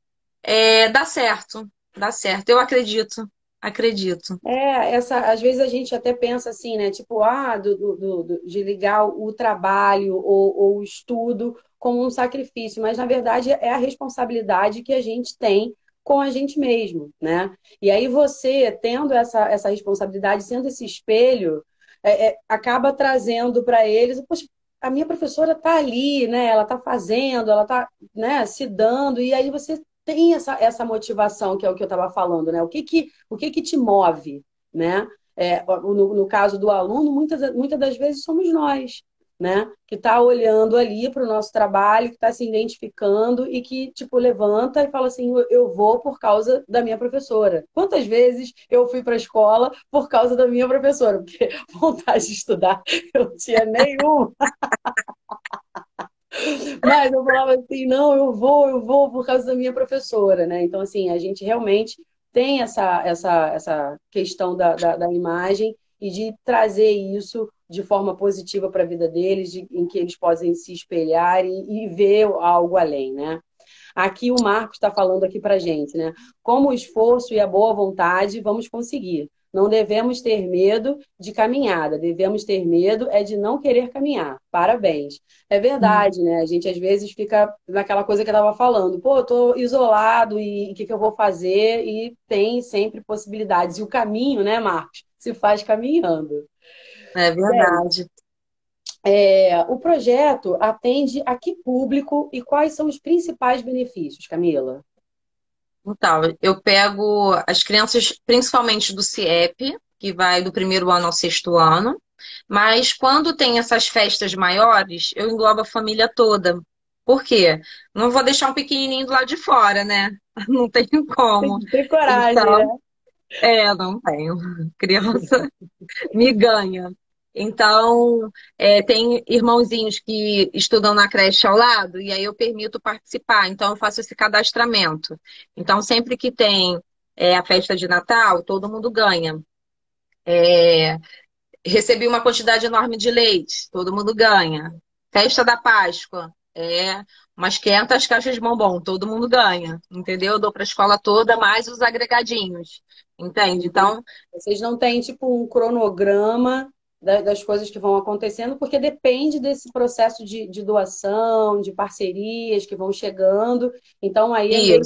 é, dá certo dá certo. Eu acredito. Acredito. É, essa, às vezes a gente até pensa assim, né? Tipo, ah, do, do, do de ligar o trabalho ou, ou o estudo como um sacrifício, mas na verdade é a responsabilidade que a gente tem com a gente mesmo, né? E aí você, tendo essa, essa responsabilidade, sendo esse espelho, é, é, acaba trazendo para eles, poxa, a minha professora está ali, né? Ela está fazendo, ela está né, se dando, e aí você tem essa, essa motivação, que é o que eu estava falando, né? O que que, o que que te move, né? É, no, no, caso do aluno, muitas, muitas das vezes somos nós, né? Que está olhando ali para o nosso trabalho, que está se identificando e que, tipo, levanta e fala assim: eu vou por causa da minha professora. Quantas vezes eu fui para a escola por causa da minha professora? Porque vontade de estudar eu não tinha nenhuma. Mas eu falava assim, não, eu vou, eu vou por causa da minha professora, né? Então, assim, a gente realmente tem essa, essa, essa questão da, da, da imagem e de trazer isso de forma positiva para a vida deles, de, em que eles possam se espelhar e, e ver algo além, né? Aqui o Marcos está falando aqui para gente, né? Como o esforço e a boa vontade vamos conseguir. Não devemos ter medo de caminhada, devemos ter medo é de não querer caminhar. Parabéns. É verdade, né? A gente às vezes fica naquela coisa que eu estava falando, pô, tô isolado e o que, que eu vou fazer? E tem sempre possibilidades. E o caminho, né, Marcos, se faz caminhando. É verdade. É, o projeto atende a que público e quais são os principais benefícios, Camila? Então, eu pego as crianças, principalmente do CIEP, que vai do primeiro ano ao sexto ano, mas quando tem essas festas maiores, eu englobo a família toda. Por quê? Não vou deixar um pequenininho do lado de fora, né? Não tem como. Tem, tem coragem, então, né? É, não tenho. Criança me ganha. Então, é, tem irmãozinhos que estudam na creche ao lado, e aí eu permito participar. Então, eu faço esse cadastramento. Então, sempre que tem é, a festa de Natal, todo mundo ganha. É, recebi uma quantidade enorme de leite, todo mundo ganha. Festa da Páscoa, é umas 500 caixas de bombom, todo mundo ganha, entendeu? Eu dou para a escola toda, mais os agregadinhos, entende? Então. Vocês não têm, tipo, um cronograma das coisas que vão acontecendo, porque depende desse processo de, de doação, de parcerias que vão chegando. Então, aí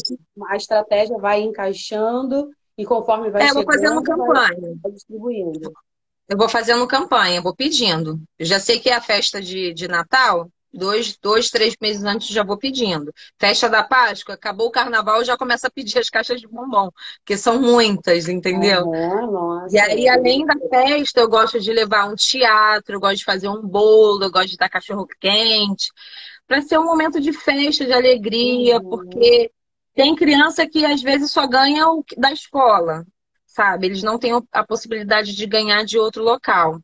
a estratégia vai encaixando e conforme vai é, chegando, vou fazendo campanha. Vai distribuindo. Eu vou fazendo campanha, vou pedindo. Eu já sei que é a festa de, de Natal, Dois, dois, três meses antes já vou pedindo. Festa da Páscoa, acabou o carnaval, já começa a pedir as caixas de bombom, porque são muitas, entendeu? nossa. E aí, além da festa, eu gosto de levar um teatro, eu gosto de fazer um bolo, eu gosto de dar cachorro quente, para ser um momento de festa, de alegria, uhum. porque tem criança que às vezes só ganha o da escola, sabe? Eles não têm a possibilidade de ganhar de outro local.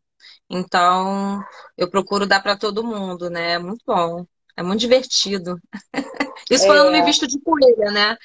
Então, eu procuro dar para todo mundo, né? É muito bom. É muito divertido. Isso é... quando eu não me visto de coelha, né?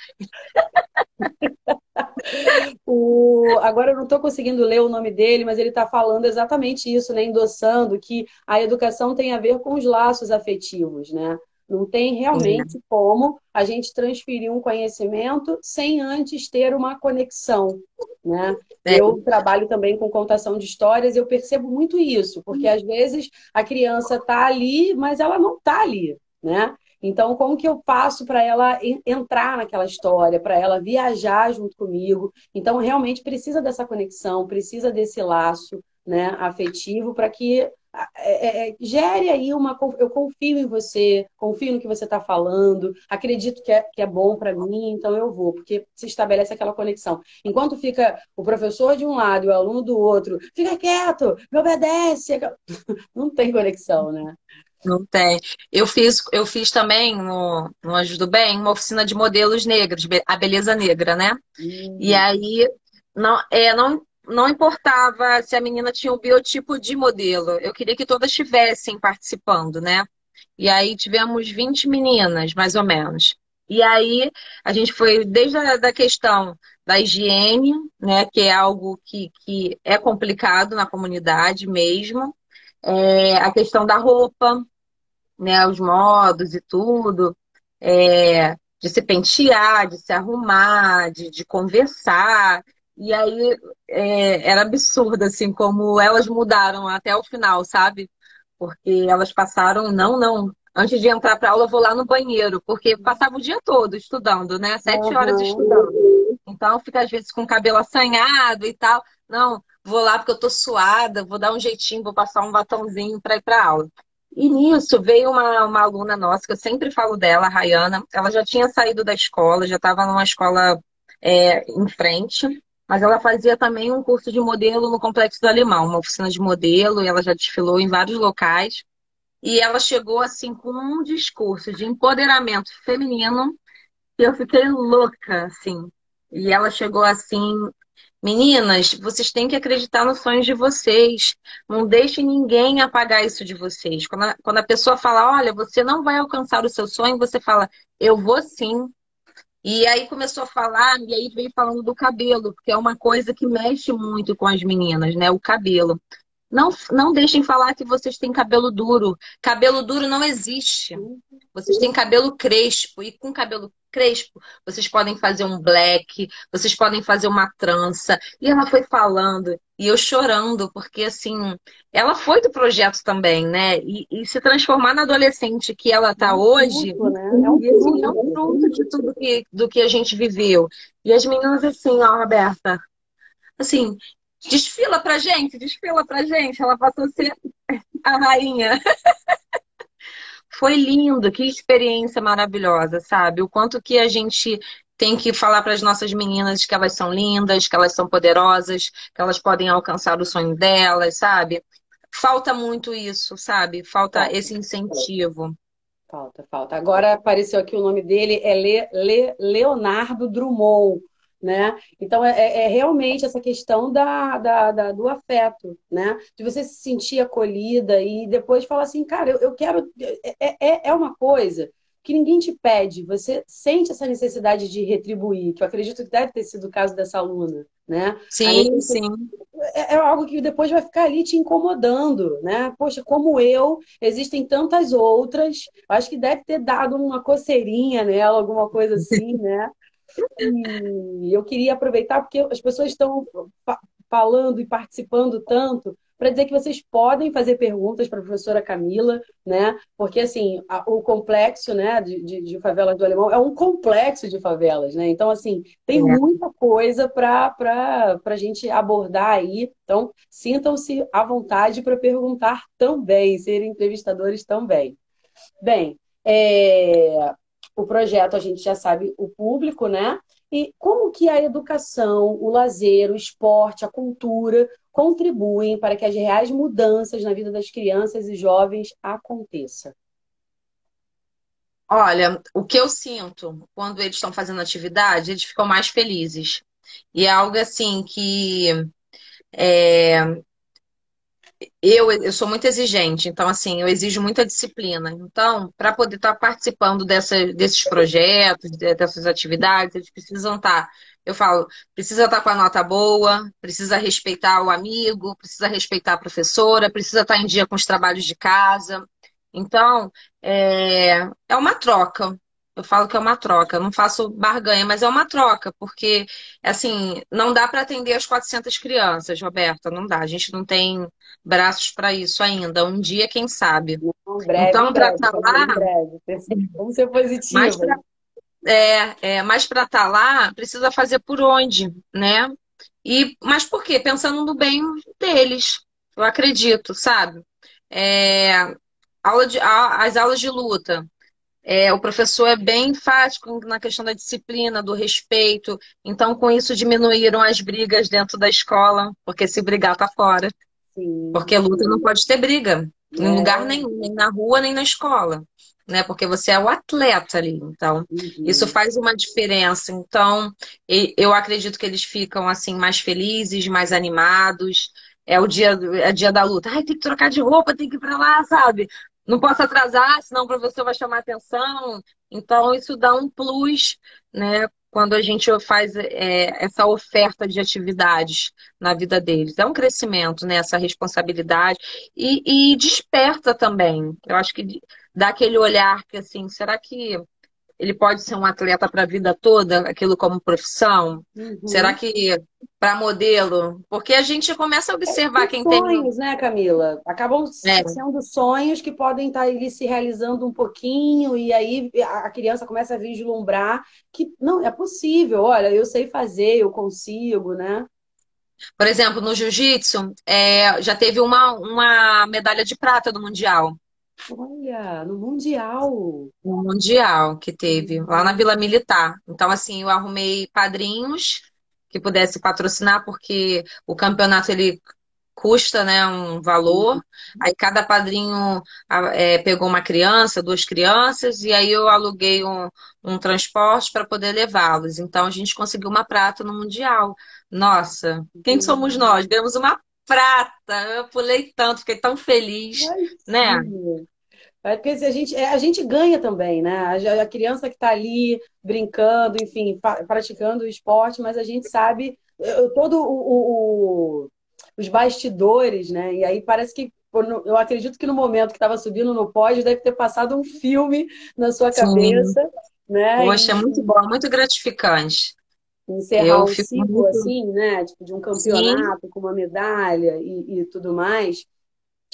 o... Agora eu não estou conseguindo ler o nome dele, mas ele está falando exatamente isso, né? Endossando que a educação tem a ver com os laços afetivos, né? Não tem realmente uhum. como a gente transferir um conhecimento sem antes ter uma conexão. Né? É. Eu trabalho também com contação de histórias e eu percebo muito isso, porque às vezes a criança está ali, mas ela não está ali. Né? Então, como que eu faço para ela entrar naquela história, para ela viajar junto comigo? Então, realmente precisa dessa conexão, precisa desse laço né, afetivo para que é, é, é, gere aí uma. Eu confio em você, confio no que você está falando, acredito que é, que é bom para mim, então eu vou, porque se estabelece aquela conexão. Enquanto fica o professor de um lado e o aluno do outro, fica quieto, me obedece. Não tem conexão, né? Não tem. Eu fiz, eu fiz também no, no Ajudo Bem uma oficina de modelos negros, a beleza negra, né? E aí não, é, não não importava se a menina tinha o biotipo de modelo, eu queria que todas estivessem participando, né? E aí tivemos 20 meninas, mais ou menos. E aí a gente foi desde a da questão da higiene, né, que é algo que, que é complicado na comunidade mesmo, é, a questão da roupa, né, os modos e tudo, é, de se pentear, de se arrumar, de, de conversar, E aí é, era absurdo, assim, como elas mudaram até o final, sabe? Porque elas passaram, não, não, antes de entrar para aula, eu vou lá no banheiro, porque passava o dia todo estudando, né? Sete uhum. horas estudando. Então, fica às vezes com o cabelo assanhado e tal. Não, vou lá porque eu tô suada, vou dar um jeitinho, vou passar um batomzinho para ir para aula. E nisso veio uma, uma aluna nossa, que eu sempre falo dela, a Rayana. Ela já tinha saído da escola, já estava numa escola é, em frente, mas ela fazia também um curso de modelo no Complexo do Alemão, uma oficina de modelo, e ela já desfilou em vários locais. E ela chegou assim com um discurso de empoderamento feminino e eu fiquei louca, assim. E ela chegou assim, Meninas, vocês têm que acreditar nos sonhos de vocês. Não deixe ninguém apagar isso de vocês. Quando a, quando a pessoa fala, olha, você não vai alcançar o seu sonho, você fala, eu vou sim. E aí começou a falar, e aí veio falando do cabelo, porque é uma coisa que mexe muito com as meninas, né? O cabelo. Não, não deixem falar que vocês têm cabelo duro. Cabelo duro não existe. Vocês têm cabelo crespo. E com cabelo crespo, vocês podem fazer um black, vocês podem fazer uma trança. E ela foi falando, e eu chorando, porque assim, ela foi do projeto também, né? E, e se transformar na adolescente que ela está é um hoje, fruto, né? é, um assim, é um fruto de tudo que, do que a gente viveu. E as meninas, assim, ó, Roberta, assim, Desfila pra gente, desfila pra gente. Ela passou a ser a rainha. Foi lindo, que experiência maravilhosa, sabe? O quanto que a gente tem que falar para as nossas meninas que elas são lindas, que elas são poderosas, que elas podem alcançar o sonho delas, sabe? Falta muito isso, sabe? Falta esse incentivo. Falta, falta. Agora apareceu aqui o nome dele, é Le, Le, Leonardo Drummond né? Então, é, é, é realmente essa questão da, da, da, do afeto, né? De você se sentir acolhida e depois falar assim, cara, eu, eu quero... É, é, é uma coisa que ninguém te pede, você sente essa necessidade de retribuir, que eu acredito que deve ter sido o caso dessa aluna, né? Sim, sim. É, é, algo que depois vai ficar ali te incomodando, né? Poxa, como eu, existem tantas outras, acho que deve ter dado uma coceirinha nela, alguma coisa assim, né? E eu queria aproveitar, porque as pessoas estão falando e participando tanto, para dizer que vocês podem fazer perguntas para a professora Camila, né? Porque, assim, a, o complexo né, de, de, de, favelas do Alemão é um complexo de favelas, né? Então, assim, tem é. muita coisa para a gente abordar aí. Então, sintam-se à vontade para perguntar também, serem entrevistadores também. Bem, é, o projeto a gente já sabe o público, né? E como que a educação, o lazer, o esporte, a cultura contribuem para que as reais mudanças na vida das crianças e jovens aconteçam? Olha, o que eu sinto quando eles estão fazendo atividade, eles ficam mais felizes. E é algo assim que é, eu, eu sou muito exigente, então, assim, eu exijo muita disciplina. Então, para poder estar tá participando dessa, desses projetos, dessas atividades, eles precisam estar, tá, eu falo, precisa estar tá com a nota boa, precisa respeitar o amigo, precisa respeitar a professora, precisa estar em dia com os trabalhos de casa. Então, é, é uma troca. Eu falo que é uma troca, eu não faço barganha, mas é uma troca, porque, assim, não dá para atender as 400 crianças, Roberta, não dá. A gente não tem braços para isso ainda. Um dia, quem sabe. Breve, então, para estar tá lá. Vamos ser positivos. Pra, é, é, mas para estar tá lá, precisa fazer por onde, né? E, mas por quê? Pensando no bem deles, eu acredito, sabe? É, aula de, as aulas de luta. É, o professor é bem enfático na questão da disciplina, do respeito. Então, com isso, diminuíram as brigas dentro da escola, porque se brigar tá fora. Sim. Porque luta não pode ter briga, em é. lugar nenhum, nem na rua, nem na escola. Né? Porque você é o atleta ali. Então, uhum. isso faz uma diferença. Então, eu acredito que eles ficam assim mais felizes, mais animados. É o dia, é dia da luta. Ai, tem que trocar de roupa, tem que ir pra lá, sabe? Não posso atrasar, senão o professor vai chamar atenção. Então, isso dá um plus, né? Quando a gente faz é, essa oferta de atividades na vida deles. É um crescimento, né? Essa responsabilidade. E, e desperta também. Eu acho que dá aquele olhar que, assim, será que ele pode ser um atleta para a vida toda, aquilo como profissão? Uhum. Será que para modelo? Porque a gente começa a observar é, quem sonhos, tem. Sonhos, né, Camila? Acabam é. sendo sonhos que podem estar ali se realizando um pouquinho, e aí a criança começa a vislumbrar que não, é possível, olha, eu sei fazer, eu consigo, né? Por exemplo, no jiu-jitsu, é, já teve uma, uma medalha de prata do Mundial. Olha, no Mundial. No Mundial que teve, lá na Vila Militar. Então, assim, eu arrumei padrinhos que pudesse patrocinar, porque o campeonato ele custa né, um valor. Aí cada padrinho é, pegou uma criança, duas crianças, e aí eu aluguei um, um transporte para poder levá-los. Então a gente conseguiu uma prata no Mundial. Nossa, quem somos nós? Demos uma prata. Eu pulei tanto, fiquei tão feliz, né? É porque a gente, é, a gente ganha também, né? A, a criança que está ali brincando, enfim, praticando o esporte, mas a gente sabe todo o, o, o, os bastidores, né? E aí parece que eu acredito que no momento que estava subindo no pódio deve ter passado um filme na sua cabeça, Sim. né? Poxa, e... é muito bom, muito gratificante. Encerrar eu um ciclo muito... assim, né? Tipo, de um campeonato Sim. com uma medalha e, e tudo mais.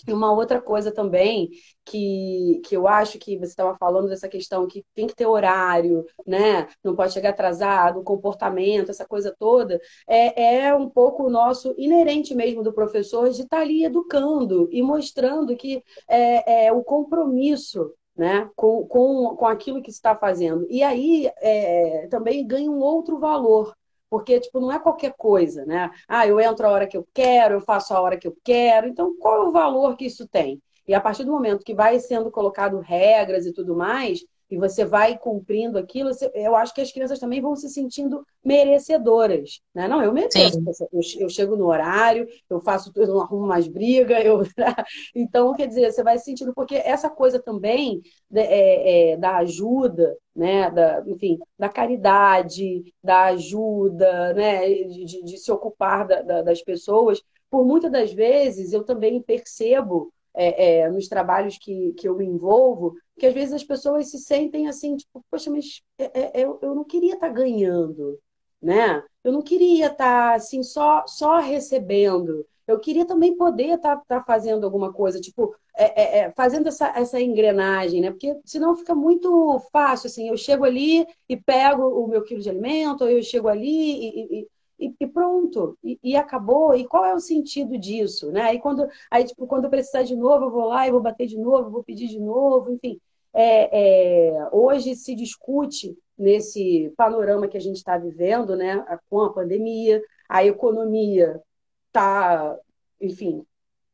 E uma outra coisa também que, que eu acho que você estava falando dessa questão que tem que ter horário, né? Não pode chegar atrasado, comportamento, essa coisa toda, é, é um pouco o nosso inerente mesmo do professor de estar tá ali educando e mostrando que é, é o compromisso né, com, com, com aquilo que está fazendo. E aí é, também ganha um outro valor, porque, tipo, não é qualquer coisa, né? Ah, eu entro a hora que eu quero, eu faço a hora que eu quero. Então, qual é o valor que isso tem? E a partir do momento que vai sendo colocado regras e tudo mais, e você vai cumprindo aquilo, eu acho que as crianças também vão se sentindo merecedoras. Né? Não, eu mereço. Eu, eu, chego no horário, eu faço, eu não arrumo mais briga. Eu... então, quer dizer, você vai se sentindo, porque essa coisa também é, é, da ajuda, né? da, enfim, da caridade, da ajuda, né? de, de, de se ocupar da, da, das pessoas, por muitas das vezes eu também percebo é, é, nos trabalhos que, que eu me envolvo, que às vezes as pessoas se sentem assim, tipo, poxa, mas é, é eu, eu não queria estar tá ganhando, né? Eu não queria estar tá, assim, só, só recebendo. Eu queria também poder estar tá, tá fazendo alguma coisa, tipo, é, é, é, fazendo essa, essa engrenagem, né? Porque senão fica muito fácil, assim, eu chego ali e pego o meu quilo de alimento, ou eu chego ali e, e, e, e pronto, e, e, acabou. E qual é o sentido disso, né? Aí quando, aí, tipo, quando eu precisar de novo, eu vou lá e vou bater de novo, vou pedir de novo, enfim. É, é, hoje se discute nesse panorama que a gente está vivendo, né, com a pandemia, a economia está, enfim,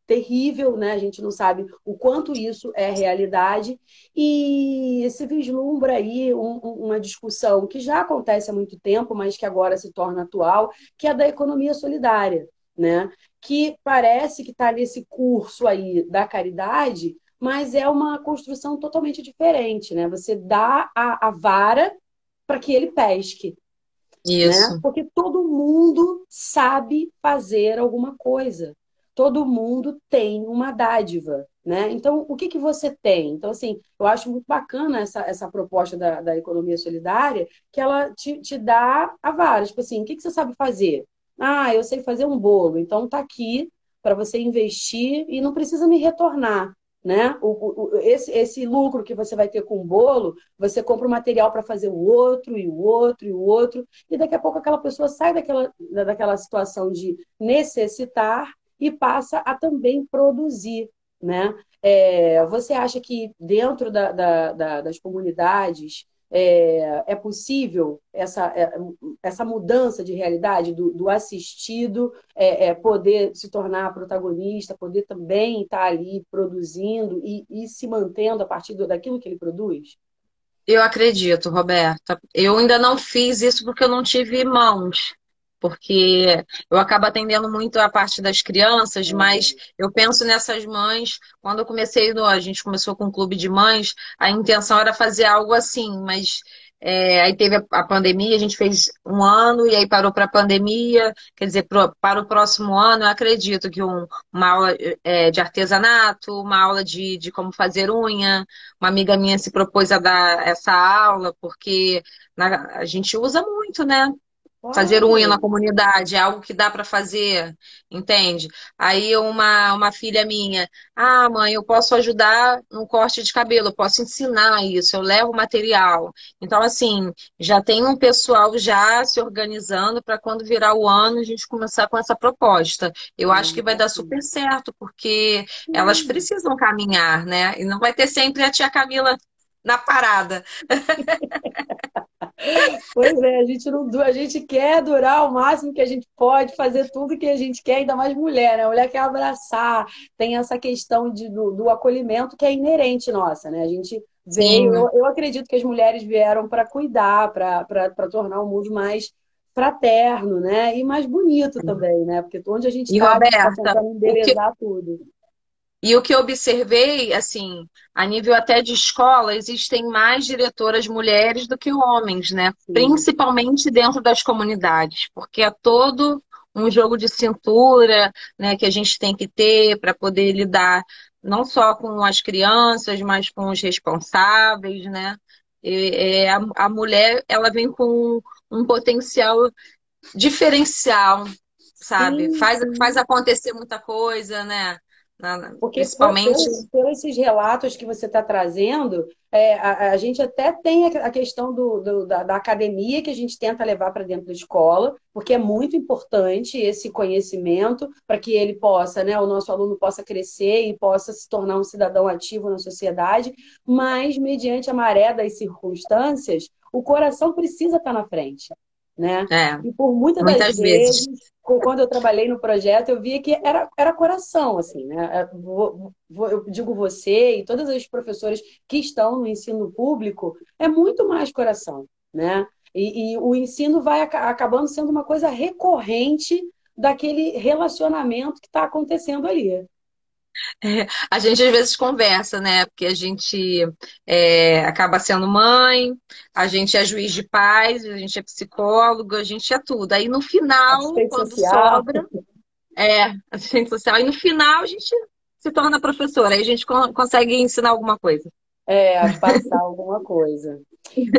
terrível, né? A gente não sabe o quanto isso é realidade e se vislumbra aí um, uma discussão que já acontece há muito tempo, mas que agora se torna atual, que é da economia solidária, né? Que parece que está nesse curso aí da caridade, mas é uma construção totalmente diferente, né? Você dá a, a vara para que ele pesque. Isso. Né? Porque todo mundo sabe fazer alguma coisa todo mundo tem uma dádiva, né? Então, o que, que você tem? Então, assim, eu acho muito bacana essa, essa proposta da, da economia solidária, que ela te, te dá a vara. Tipo assim, o que, que você sabe fazer? Ah, eu sei fazer um bolo, então tá aqui para você investir e não precisa me retornar. Né? O, o, esse, esse lucro que você vai ter com o bolo, você compra o material para fazer o outro, e o outro, e o outro, e daqui a pouco aquela pessoa sai daquela, daquela situação de necessitar e passa a também produzir. Né? É, você acha que dentro da, da, da, das comunidades é, é, possível essa, é, essa mudança de realidade do, do assistido é, é, poder se tornar protagonista, poder também estar ali produzindo e, e se mantendo a partir daquilo que ele produz? Eu acredito, Roberta. Eu ainda não fiz isso porque eu não tive mãos porque eu acabo atendendo muito a parte das crianças, uhum. mas eu penso nessas mães. Quando eu comecei, a gente começou com um clube de mães, a intenção era fazer algo assim, mas É, aí teve a, a, pandemia, a gente fez um ano e aí parou para a pandemia. Quer dizer, pro, para o próximo ano, eu acredito que um, uma aula é, de artesanato, uma aula de, de como fazer unha. Uma amiga minha se propôs a dar essa aula, porque na, a gente usa muito, né? Fazer unha na comunidade é algo que dá para fazer, entende? Aí uma, uma filha minha, ah, mãe, eu posso ajudar no corte de cabelo, eu posso ensinar isso, eu levo material. Então, assim, já tem um pessoal já se organizando para quando virar o ano a gente começar com essa proposta. Eu hum, acho que vai dar super certo, porque hum. elas precisam caminhar, né? E não vai ter sempre a tia Camila na parada. Pois é, a gente, não, a gente quer durar o máximo que a gente pode, fazer tudo que a gente quer, ainda mais mulher, né? A mulher quer abraçar, tem essa questão de, do, do acolhimento que é inerente nossa, né? A gente veio, eu, eu, acredito que as mulheres vieram para cuidar, para tornar o mundo mais fraterno, né? E mais bonito também, né? Porque onde a gente está, tá tentando embelezar que... tudo. E o que eu observei, assim, a nível até de escola, existem mais diretoras mulheres do que homens, né? Sim. Principalmente dentro das comunidades, porque é todo um jogo de cintura, né, que a gente tem que ter para poder lidar não só com as crianças, mas com os responsáveis, né? E, é, a, a mulher, ela vem com um potencial diferencial, sabe? Sim, faz, faz acontecer muita coisa, né? Porque principalmente por, por, esses relatos que você está trazendo, é, a, a, gente até tem a, questão do, do da, da, academia que a gente tenta levar para dentro da escola, porque é muito importante esse conhecimento para que ele possa, né, o nosso aluno possa crescer e possa se tornar um cidadão ativo na sociedade, mas mediante a maré das circunstâncias, o coração precisa estar tá na frente né? É, e por muitas, muitas vezes, vezes, quando eu trabalhei no projeto, eu via que era, era coração, assim, né? É, eu digo você e todas as professoras que estão no ensino público, é muito mais coração, né? E, e o ensino vai acabando sendo uma coisa recorrente daquele relacionamento que está acontecendo ali. É, a gente às vezes conversa, né? Porque a gente é, acaba sendo mãe, a gente é juiz de paz, a gente é psicólogo, a gente é tudo. Aí no final, quando social. sobra, é, assistente social, e no final a gente se torna professora, aí a gente consegue ensinar alguma coisa. É, passar alguma coisa.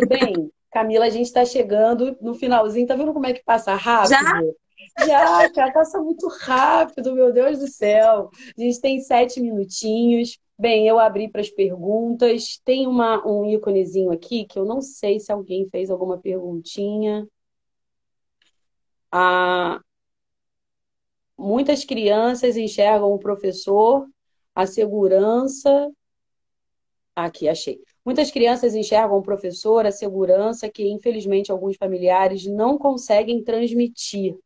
Bem, Camila, a gente está chegando no finalzinho, tá vendo como é que passa rápido? Já? Já, cara, passa muito rápido, meu Deus do céu. A gente tem sete minutinhos. Bem, eu abri para as perguntas. Tem uma, um íconezinho aqui que eu não sei se alguém fez alguma perguntinha. Ah, muitas crianças enxergam o professor, a segurança. Aqui, achei. Muitas crianças enxergam o professor, a segurança que, infelizmente, alguns familiares não conseguem transmitir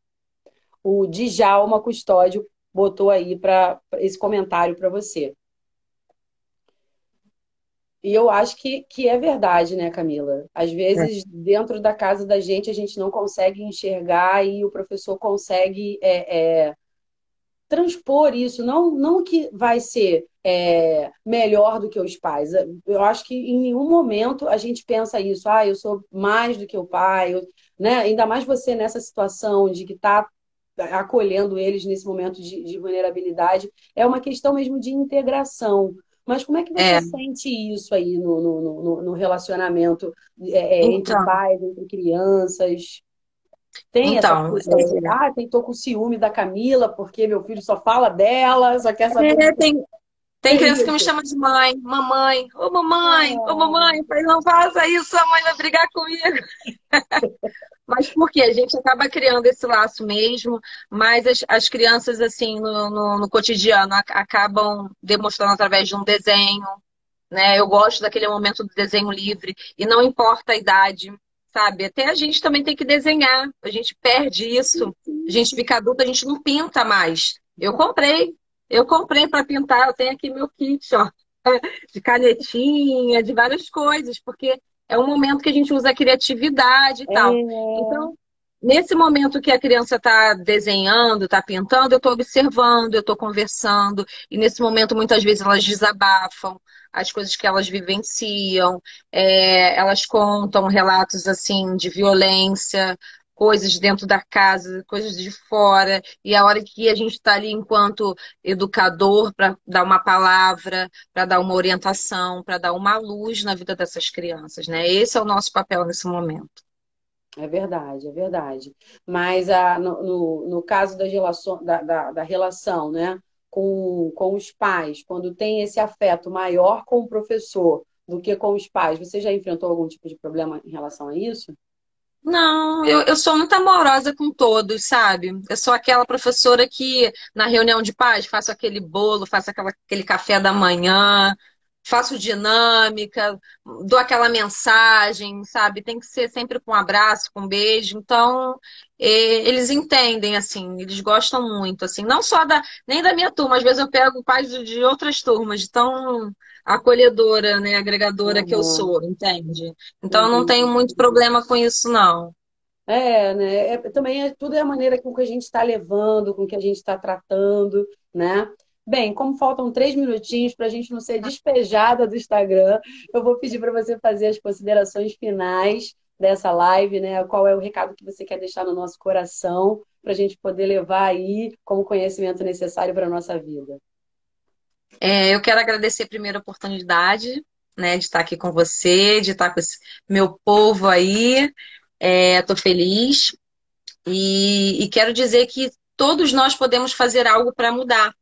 o Djalma Custódio botou aí para esse comentário para você. E eu acho que, que é verdade, né, Camila? Às vezes, é. dentro da casa da gente, a gente não consegue enxergar e o professor consegue é, é, transpor isso. Não, não que vai ser é, melhor do que os pais. Eu acho que em nenhum momento a gente pensa isso. Ah, eu sou mais do que o pai. Eu, né? Ainda mais você nessa situação de que está acolhendo eles nesse momento de, de, vulnerabilidade. É uma questão mesmo de integração. Mas como é que você é. sente isso aí no, no, no, no relacionamento é, é então, entre pais, entre crianças? Tem então, essa coisa de, é. ah, tô com ciúme da Camila porque meu filho só fala dela, só quer saber. É, tem, tem criança que me chama de mãe, mamãe, ô mamãe, ô mamãe, pai, não faça isso, a mãe vai brigar comigo. Mas por quê? A gente acaba criando esse laço mesmo, mas as, as crianças, assim, no, no, no cotidiano, acabam demonstrando através de um desenho, né? Eu gosto daquele momento do desenho livre, e não importa a idade, sabe? Até a gente também tem que desenhar, a gente perde isso, a gente fica adulta, a gente não pinta mais. Eu comprei, eu comprei para pintar, eu tenho aqui meu kit, ó, de canetinha, de várias coisas, porque é um momento que a gente usa a criatividade e tal. É. Então, nesse momento que a criança está desenhando, está pintando, eu estou observando, eu estou conversando, e nesse momento muitas vezes elas desabafam as coisas que elas vivenciam, é, elas contam relatos assim de violência, coisas dentro da casa, coisas de fora, e a hora que a gente está ali enquanto educador para dar uma palavra, para dar uma orientação, para dar uma luz na vida dessas crianças, né? Esse é o nosso papel nesse momento. É verdade, é verdade. Mas a, ah, no, no, caso das da, da, da, relação né, com, com os pais, quando tem esse afeto maior com o professor do que com os pais, você já enfrentou algum tipo de problema em relação a isso? Não, eu, eu sou muito amorosa com todos, sabe? Eu sou aquela professora que, na reunião de pais, faço aquele bolo, faço aquela, aquele café da manhã, faço dinâmica, dou aquela mensagem, sabe? Tem que ser sempre com um abraço, com um beijo. Então, eles entendem, assim, eles gostam muito, assim, não só da, nem da minha turma, às vezes eu pego pais de outras turmas, de tão acolhedora, né, agregadora uhum. que eu sou, entende? Então, uhum. eu não tenho muito problema com isso, não. É, né? É, também é, tudo é a maneira com que a gente está levando, com que a gente está tratando, né? Bem, como faltam três minutinhos para a gente não ser despejada do Instagram, eu vou pedir para você fazer as considerações finais dessa live, né? Qual é o recado que você quer deixar no nosso coração para a gente poder levar aí como conhecimento necessário para a nossa vida. É, eu quero agradecer a primeira oportunidade, né, de estar aqui com você, de estar com esse meu povo aí. Estou é, feliz e, e quero dizer que todos nós podemos fazer algo para mudar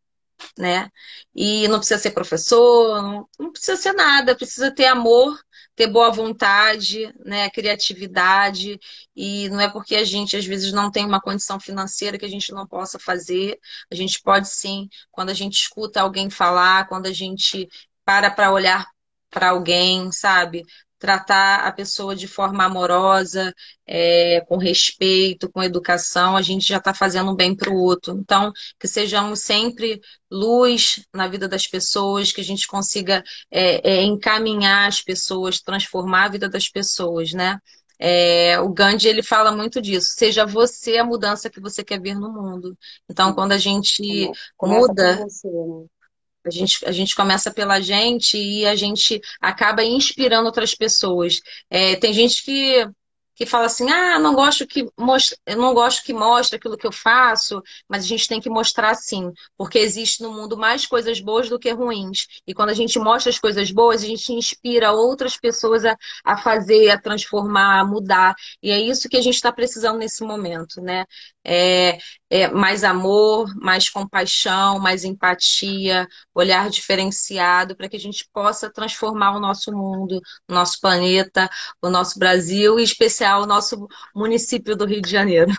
né? E não precisa ser professor, não, não precisa ser nada, precisa ter amor, ter boa vontade, né, criatividade, e não é porque a gente às vezes não tem uma condição financeira que a gente não possa fazer. A gente pode sim, quando a gente escuta alguém falar, quando a gente para para olhar para alguém, sabe? Tratar a pessoa de forma amorosa, é, com respeito, com educação, a gente já está fazendo um bem para o outro. Então, que sejamos sempre luz na vida das pessoas, que a gente consiga é, é, encaminhar as pessoas, transformar a vida das pessoas, né? É, o Gandhi ele fala muito disso. Seja você a mudança que você quer ver no mundo. Então, quando a gente muda, você, né? A gente, a gente começa pela gente e a gente acaba inspirando outras pessoas. É, tem gente que que fala assim, ah, não gosto que mostra, não gosto que mostre aquilo que eu faço, mas a gente tem que mostrar sim, porque existe no mundo mais coisas boas do que ruins. E quando a gente mostra as coisas boas, a gente inspira outras pessoas a, a fazer, a transformar, a mudar. E é isso que a gente está precisando nesse momento, né? É, é mais amor, mais compaixão, mais empatia, olhar diferenciado para que a gente possa transformar o nosso mundo, o nosso planeta, o nosso Brasil e, em especial, o nosso município do Rio de Janeiro.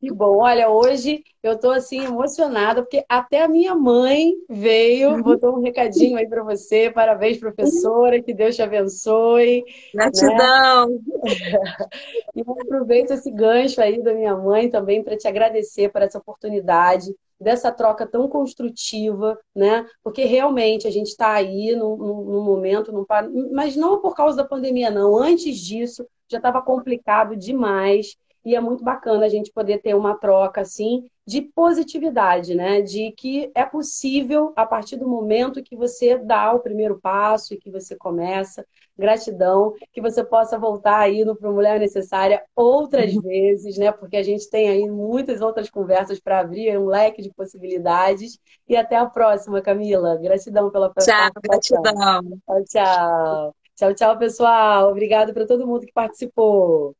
Que bom, olha, hoje eu estou assim emocionada, porque até a minha mãe veio, botou um recadinho aí para você. Parabéns, professora, que Deus te abençoe. Gratidão! Né? E aproveito esse gancho aí da minha mãe também para te agradecer por essa oportunidade, dessa troca tão construtiva, né? Porque realmente a gente está aí num, num momento, num, mas não por causa da pandemia, não. Antes disso, já estava complicado demais. E é muito bacana a gente poder ter uma troca assim de positividade, né? De que é possível a partir do momento que você dá o primeiro passo e que você começa. Gratidão, que você possa voltar aí no Pro Mulher Necessária outras uhum. vezes, né? Porque a gente tem aí muitas outras conversas para abrir um leque de possibilidades. E até a próxima, Camila. Gratidão pela Tchau, gratidão. Tchau, tchau. Tchau, tchau, pessoal. Obrigado para todo mundo que participou.